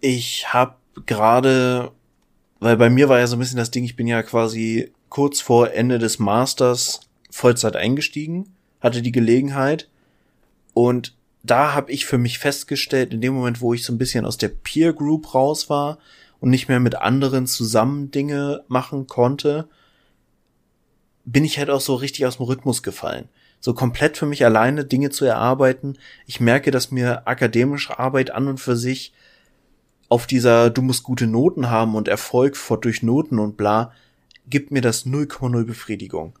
Speaker 1: Ich habe gerade, weil bei mir war ja so ein bisschen das Ding, ich bin ja quasi kurz vor Ende des Masters Vollzeit eingestiegen, hatte die Gelegenheit und da habe ich für mich festgestellt, in dem Moment, wo ich so ein bisschen aus der Peer Group raus war und nicht mehr mit anderen zusammen Dinge machen konnte, bin ich halt auch so richtig aus dem Rhythmus gefallen. So komplett für mich alleine Dinge zu erarbeiten. Ich merke, dass mir akademische Arbeit an und für sich auf dieser du musst gute Noten haben und Erfolg fort durch Noten und bla, gibt mir das 0,0 Befriedigung.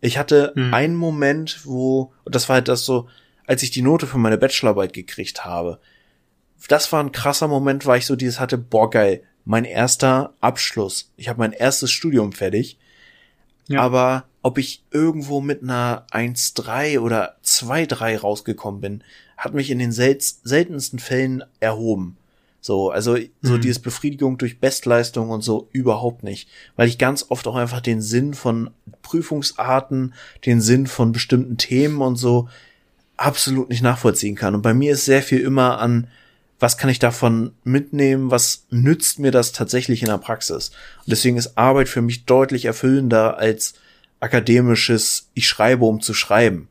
Speaker 1: Ich hatte hm. einen Moment, wo, das war halt das so, als ich die Note für meine Bachelorarbeit gekriegt habe. Das war ein krasser Moment, weil ich so dieses hatte, boah geil, mein erster Abschluss. Ich habe mein erstes Studium fertig. Ja. Aber ob ich irgendwo mit einer 1,3 oder 2,3 rausgekommen bin, hat mich in den sel seltensten Fällen erhoben. So, also so mhm. dieses Befriedigung durch Bestleistung und so überhaupt nicht, weil ich ganz oft auch einfach den Sinn von Prüfungsarten, den Sinn von bestimmten Themen und so absolut nicht nachvollziehen kann. Und bei mir ist sehr viel immer an, was kann ich davon mitnehmen, was nützt mir das tatsächlich in der Praxis. Und deswegen ist Arbeit für mich deutlich erfüllender als akademisches, ich schreibe, um zu schreiben.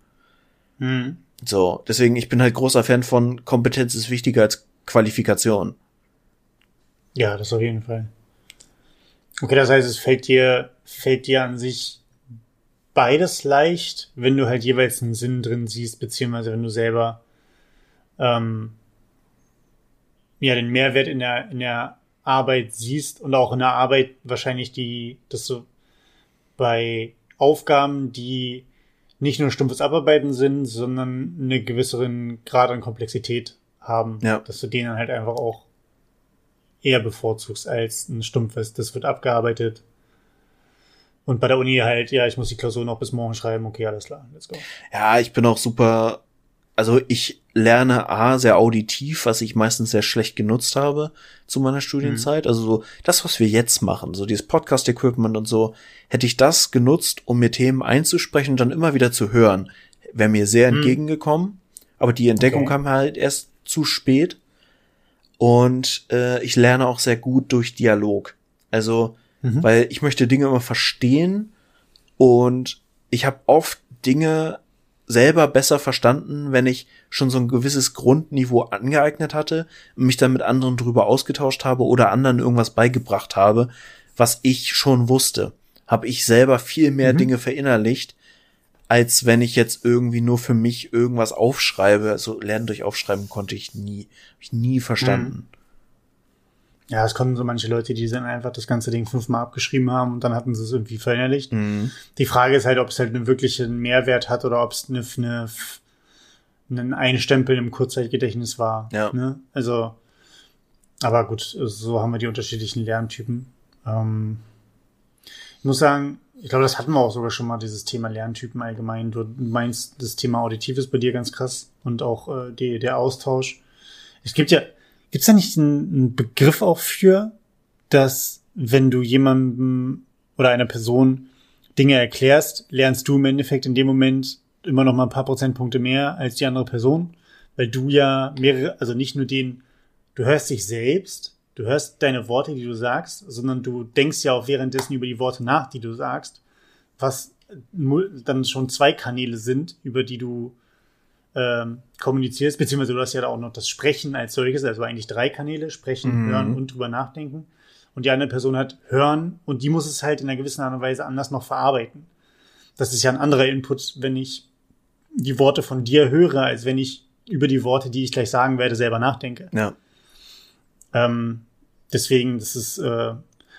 Speaker 1: Mhm. So, deswegen, ich bin halt großer Fan von Kompetenz ist wichtiger als Qualifikation.
Speaker 2: Ja, das auf jeden Fall. Okay, das heißt, es fällt dir, fällt dir an sich beides leicht, wenn du halt jeweils einen Sinn drin siehst, beziehungsweise wenn du selber ähm, ja den Mehrwert in der, in der Arbeit siehst und auch in der Arbeit wahrscheinlich die, dass du bei Aufgaben, die nicht nur stumpfes Abarbeiten sind, sondern einen gewisseren Grad an Komplexität haben, ja. dass du den dann halt einfach auch eher bevorzugst als ein stumpfes, das wird abgearbeitet. Und bei der Uni halt, ja, ich muss die Klausur noch bis morgen schreiben, okay, alles klar, let's go.
Speaker 1: Ja, ich bin auch super, also ich lerne A sehr auditiv, was ich meistens sehr schlecht genutzt habe zu meiner Studienzeit. Mhm. Also so das, was wir jetzt machen, so dieses Podcast-Equipment und so, hätte ich das genutzt, um mir Themen einzusprechen und dann immer wieder zu hören, wäre mir sehr mhm. entgegengekommen. Aber die Entdeckung okay. kam halt erst zu spät. Und äh, ich lerne auch sehr gut durch Dialog. Also, mhm. weil ich möchte Dinge immer verstehen und ich habe oft Dinge selber besser verstanden, wenn ich schon so ein gewisses Grundniveau angeeignet hatte, mich dann mit anderen drüber ausgetauscht habe oder anderen irgendwas beigebracht habe, was ich schon wusste. Habe ich selber viel mehr mhm. Dinge verinnerlicht, als wenn ich jetzt irgendwie nur für mich irgendwas aufschreibe. Also lernen durch Aufschreiben konnte ich nie, hab ich nie verstanden.
Speaker 2: Mhm. Ja, es konnten so manche Leute, die dann einfach das ganze Ding fünfmal abgeschrieben haben und dann hatten sie es irgendwie verinnerlicht. Mhm. Die Frage ist halt, ob es halt einen wirklichen Mehrwert hat oder ob es eine, eine, einen Einstempel im Kurzzeitgedächtnis war. Ja. Ne? Also, aber gut, so haben wir die unterschiedlichen Lerntypen. Ähm, ich muss sagen, ich glaube, das hatten wir auch sogar schon mal, dieses Thema Lerntypen allgemein. Du meinst, das Thema Auditiv ist bei dir ganz krass und auch äh, die, der Austausch. Es gibt ja, gibt's da nicht einen Begriff auch für, dass wenn du jemandem oder einer Person Dinge erklärst, lernst du im Endeffekt in dem Moment immer noch mal ein paar Prozentpunkte mehr als die andere Person, weil du ja mehrere, also nicht nur den, du hörst dich selbst, du hörst deine Worte, die du sagst, sondern du denkst ja auch währenddessen über die Worte nach, die du sagst, was dann schon zwei Kanäle sind, über die du ähm, kommunizierst, beziehungsweise du hast ja auch noch das Sprechen als solches, also eigentlich drei Kanäle, sprechen, mhm. hören und drüber nachdenken. Und die andere Person hat hören und die muss es halt in einer gewissen Art und Weise anders noch verarbeiten. Das ist ja ein anderer Input, wenn ich die Worte von dir höre, als wenn ich über die Worte, die ich gleich sagen werde, selber nachdenke. Ja. Ähm, Deswegen, das ist, äh,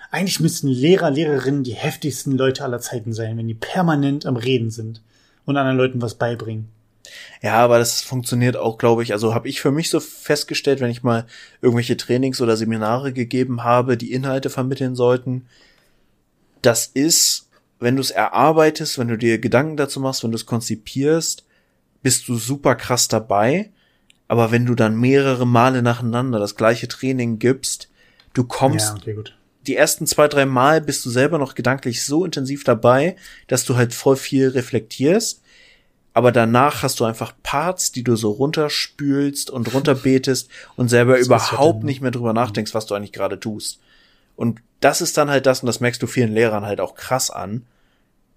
Speaker 2: eigentlich müssten Lehrer, Lehrerinnen die heftigsten Leute aller Zeiten sein, wenn die permanent am Reden sind und anderen Leuten was beibringen.
Speaker 1: Ja, aber das funktioniert auch, glaube ich. Also habe ich für mich so festgestellt, wenn ich mal irgendwelche Trainings oder Seminare gegeben habe, die Inhalte vermitteln sollten. Das ist, wenn du es erarbeitest, wenn du dir Gedanken dazu machst, wenn du es konzipierst, bist du super krass dabei. Aber wenn du dann mehrere Male nacheinander das gleiche Training gibst, Du kommst ja, okay, die ersten zwei, drei Mal bist du selber noch gedanklich so intensiv dabei, dass du halt voll viel reflektierst. Aber danach hast du einfach Parts, die du so runterspülst und runterbetest und selber das überhaupt nicht mehr drüber nachdenkst, was du eigentlich gerade tust. Und das ist dann halt das, und das merkst du vielen Lehrern halt auch krass an,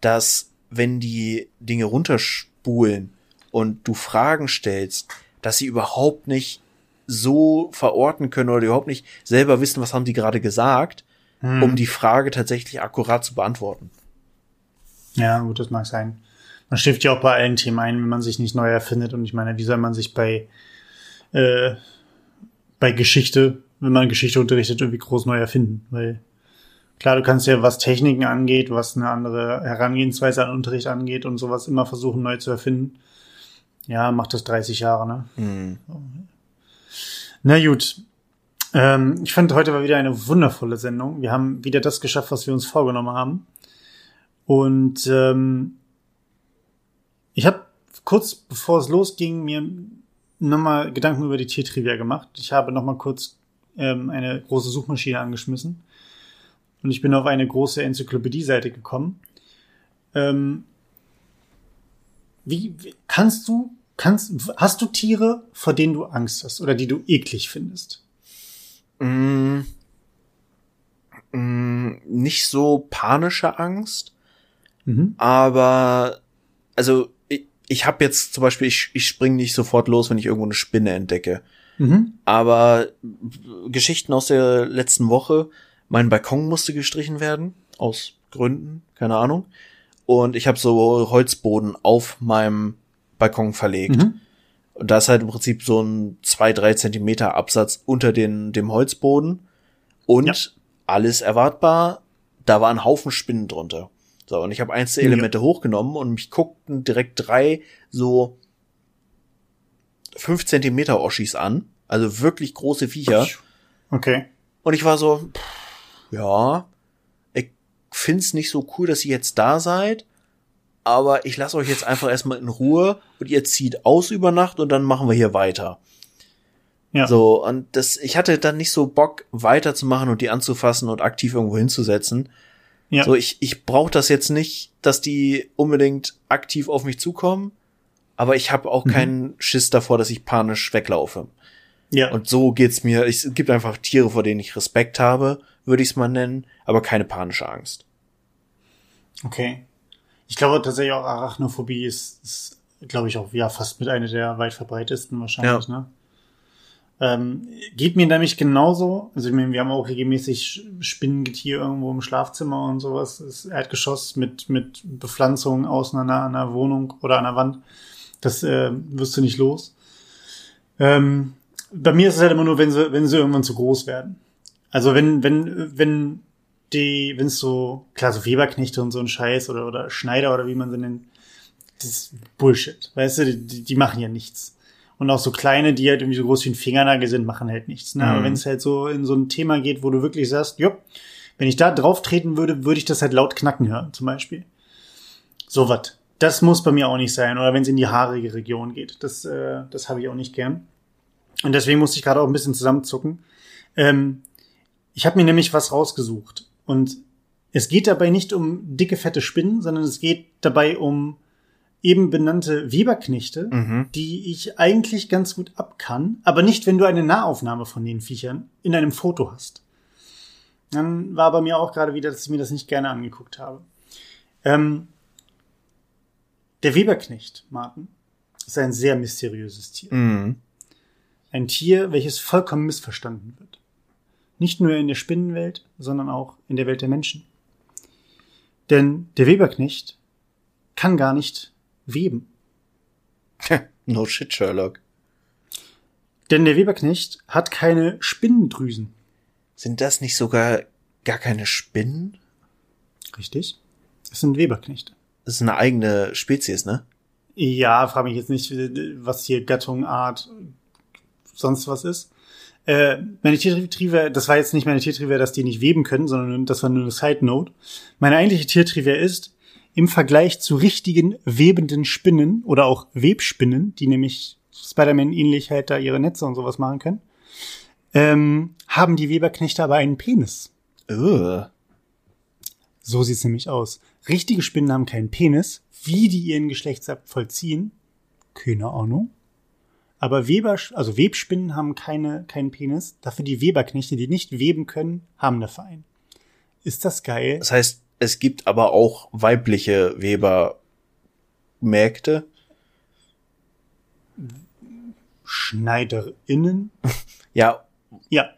Speaker 1: dass wenn die Dinge runterspulen und du Fragen stellst, dass sie überhaupt nicht so verorten können oder überhaupt nicht selber wissen, was haben die gerade gesagt, hm. um die Frage tatsächlich akkurat zu beantworten.
Speaker 2: Ja, gut, das mag sein. Man stiftet ja auch bei allen Themen ein, wenn man sich nicht neu erfindet. Und ich meine, wie soll man sich bei, äh, bei Geschichte, wenn man Geschichte unterrichtet, irgendwie groß neu erfinden? Weil klar, du kannst ja, was Techniken angeht, was eine andere Herangehensweise an Unterricht angeht und sowas immer versuchen neu zu erfinden. Ja, macht das 30 Jahre, ne?
Speaker 1: Hm.
Speaker 2: Na gut. Ähm, ich fand, heute war wieder eine wundervolle Sendung. Wir haben wieder das geschafft, was wir uns vorgenommen haben. Und ähm, ich habe kurz bevor es losging, mir nochmal Gedanken über die Tiertrivia gemacht. Ich habe nochmal kurz ähm, eine große Suchmaschine angeschmissen. Und ich bin auf eine große Enzyklopädie-Seite gekommen. Ähm, wie, wie kannst du, kannst, hast du Tiere, vor denen du Angst hast oder die du eklig findest?
Speaker 1: Mm, mm, nicht so panische Angst,
Speaker 2: Mhm.
Speaker 1: aber also ich, habe jetzt zum Beispiel, ich, ich spring nicht sofort los, wenn ich irgendwo eine Spinne entdecke.
Speaker 2: Mhm.
Speaker 1: Aber Geschichten aus der letzten Woche, mein Balkon musste gestrichen werden, aus Gründen, keine Ahnung. Und ich habe so Holzboden auf meinem Balkon verlegt.
Speaker 2: Mhm.
Speaker 1: Und da ist halt im Prinzip so ein zwei, drei Zentimeter Absatz unter den, dem Holzboden. Und
Speaker 2: Ja.
Speaker 1: alles erwartbar, da war ein Haufen Spinnen drunter. So, und ich habe eins der
Speaker 2: Ja.
Speaker 1: Elemente hochgenommen und mich guckten direkt drei so fünf Zentimeter Oschis an. Also wirklich große Viecher.
Speaker 2: Okay.
Speaker 1: Und ich war so, pff, ja, ich find's nicht so cool, dass ihr jetzt da seid, aber ich lasse euch jetzt einfach erstmal in Ruhe und ihr zieht aus über Nacht und dann machen wir hier weiter.
Speaker 2: Ja.
Speaker 1: So, und das, ich hatte dann nicht so Bock, weiterzumachen und die anzufassen und aktiv irgendwo hinzusetzen.
Speaker 2: Ja.
Speaker 1: So, ich, ich brauche das jetzt nicht, dass die unbedingt aktiv auf mich zukommen, aber ich habe auch
Speaker 2: Mhm.
Speaker 1: keinen Schiss davor, dass ich panisch weglaufe.
Speaker 2: ja.
Speaker 1: Und so geht's mir. Ich, es gibt einfach Tiere, vor denen ich Respekt habe, würde ich es mal nennen, aber keine panische Angst.
Speaker 2: Okay. Ich glaube tatsächlich auch Arachnophobie ist, ist glaube ich, auch ja fast mit einer der weit verbreitetsten wahrscheinlich, ne? Ähm, geht mir nämlich genauso. Also ich meine, wir haben auch regelmäßig Spinnengetier irgendwo im Schlafzimmer und sowas. Das Erdgeschoss mit, mit Bepflanzung außen an einer, an einer Wohnung oder an der Wand. Das äh, wirst du nicht los. Ähm, bei mir ist es halt immer nur, wenn sie, wenn sie irgendwann zu groß werden. Also wenn, wenn, wenn die, wenn es so, klar, so Weberknechte und so ein Scheiß oder, oder Schneider oder wie man sie nennt, das ist Bullshit. Weißt du, die, die machen ja nichts. Und auch so kleine, die halt irgendwie so groß wie ein Fingernagel sind, machen halt nichts. Ne? Aber
Speaker 1: Mhm.
Speaker 2: wenn es halt so in so ein Thema geht, wo du wirklich sagst, jupp, wenn ich da drauf treten würde, würde ich das halt laut knacken hören, zum Beispiel. So was. Das muss bei mir auch nicht sein. Oder wenn es in die haarige Region geht. Das, äh, das habe ich auch nicht gern. Und deswegen musste ich gerade auch ein bisschen zusammenzucken. Ähm, ich habe mir nämlich was rausgesucht. Und es geht dabei nicht um dicke, fette Spinnen, sondern es geht dabei um eben benannte Weberknechte,
Speaker 1: Mhm.
Speaker 2: die ich eigentlich ganz gut ab kann, aber nicht, wenn du eine Nahaufnahme von den Viechern in einem Foto hast. Dann war bei mir auch gerade wieder, dass ich mir das nicht gerne angeguckt habe. Ähm, der Weberknecht, Martin, ist ein sehr mysteriöses Tier.
Speaker 1: Mhm.
Speaker 2: Ein Tier, welches vollkommen missverstanden wird. Nicht nur in der Spinnenwelt, sondern auch in der Welt der Menschen. Denn der Weberknecht kann gar nicht weben.
Speaker 1: no shit, Sherlock.
Speaker 2: Denn der Weberknecht hat keine Spinnendrüsen.
Speaker 1: Sind das nicht sogar gar keine Spinnen?
Speaker 2: Richtig? Es sind Weberknechte.
Speaker 1: Das ist eine eigene Spezies, ne?
Speaker 2: Ja, frage mich jetzt nicht, was hier Gattung, Art, sonst was ist. Äh, meine Tiertrivia, das war jetzt nicht meine Tiertrivia, dass die nicht weben können, sondern das war nur eine Side Note. Meine eigentliche Tiertrivia ist, im Vergleich zu richtigen webenden Spinnen oder auch Webspinnen, die nämlich Spider-Man ähnlich halt da ihre Netze und sowas machen können, ähm, haben die Weberknechte aber einen Penis.
Speaker 1: Ugh.
Speaker 2: So sieht's nämlich aus. Richtige Spinnen haben keinen Penis. Wie die ihren Geschlechtsakt vollziehen, keine Ahnung. Aber Weber, also Webspinnen haben keine, keinen Penis. Dafür die Weberknechte, die nicht weben können, haben eine Verein. Ist das geil?
Speaker 1: Das heißt, es gibt aber auch weibliche Webermärkte.
Speaker 2: SchneiderInnen?
Speaker 1: Ja,
Speaker 2: Ja.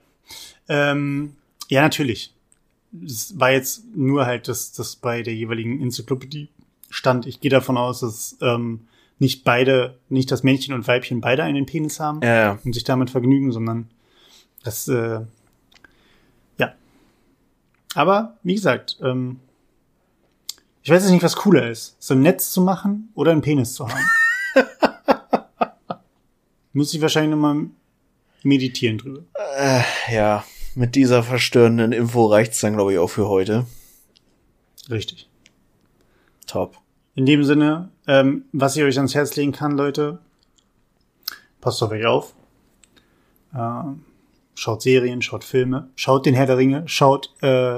Speaker 2: Ähm, ja, natürlich. Es war jetzt nur halt, dass das bei der jeweiligen Enzyklopädie Stand. Ich gehe davon aus, dass ähm, nicht beide, nicht das Männchen und Weibchen beide einen Penis haben
Speaker 1: Ja, ja.
Speaker 2: und sich damit vergnügen, sondern das, äh. Aber, wie gesagt, ähm, ich weiß jetzt nicht, was cooler ist, so ein Netz zu machen oder einen Penis zu haben. Muss ich wahrscheinlich nochmal meditieren drüber.
Speaker 1: Äh, ja, mit dieser verstörenden Info reicht's dann, glaube ich, auch für heute.
Speaker 2: Richtig.
Speaker 1: Top.
Speaker 2: In dem Sinne, ähm, was ich euch ans Herz legen kann, Leute, passt auf euch auf. Ähm, schaut Serien, schaut Filme, schaut den Herr der Ringe, schaut äh,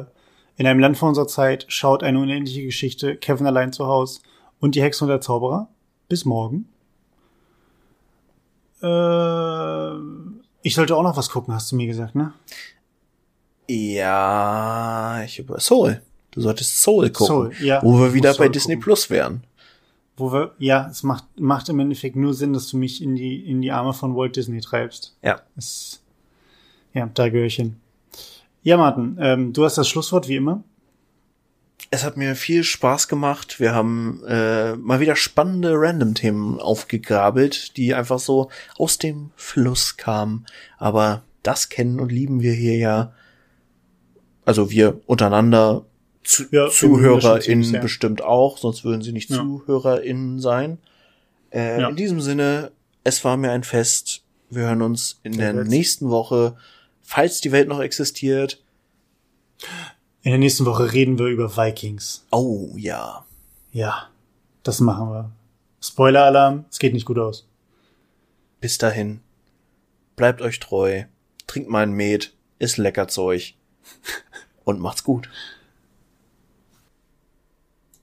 Speaker 2: in einem Land vor unserer Zeit, schaut eine unendliche Geschichte, Kevin allein zu Haus und die Hexe und der Zauberer. Bis morgen. Äh, ich sollte auch noch was gucken, hast du mir gesagt, ne?
Speaker 1: Ja, ich über Soul. Du solltest Soul gucken.
Speaker 2: Soul, ja.
Speaker 1: Wo wir wieder bei
Speaker 2: Soul
Speaker 1: Disney
Speaker 2: gucken.
Speaker 1: Plus wären.
Speaker 2: Wo wir, ja, es macht, macht im Endeffekt nur Sinn, dass du mich in die, in die Arme von Walt Disney treibst.
Speaker 1: Ja.
Speaker 2: Es, ja, da gehöre ich hin. Ja, Martin, ähm, du hast das Schlusswort wie immer.
Speaker 1: Es hat mir viel Spaß gemacht. Wir haben äh, mal wieder spannende Random-Themen aufgegabelt, die einfach so aus dem Fluss kamen. Aber das kennen und lieben wir hier ja. Also wir untereinander, zu,
Speaker 2: Ja,
Speaker 1: ZuhörerInnen
Speaker 2: ja.
Speaker 1: bestimmt auch, sonst würden sie nicht
Speaker 2: Ja.
Speaker 1: ZuhörerInnen sein. Äh,
Speaker 2: Ja.
Speaker 1: In diesem Sinne, es war mir ein Fest. Wir hören uns in der
Speaker 2: Gleichfalls.
Speaker 1: nächsten Woche, falls die Welt noch existiert.
Speaker 2: In der nächsten Woche reden wir über Vikings.
Speaker 1: Oh ja.
Speaker 2: Ja, das machen wir. Spoiler-Alarm, es geht nicht gut aus.
Speaker 1: Bis dahin, bleibt euch treu, trinkt mal ein Met, ist lecker Zeug und macht's gut.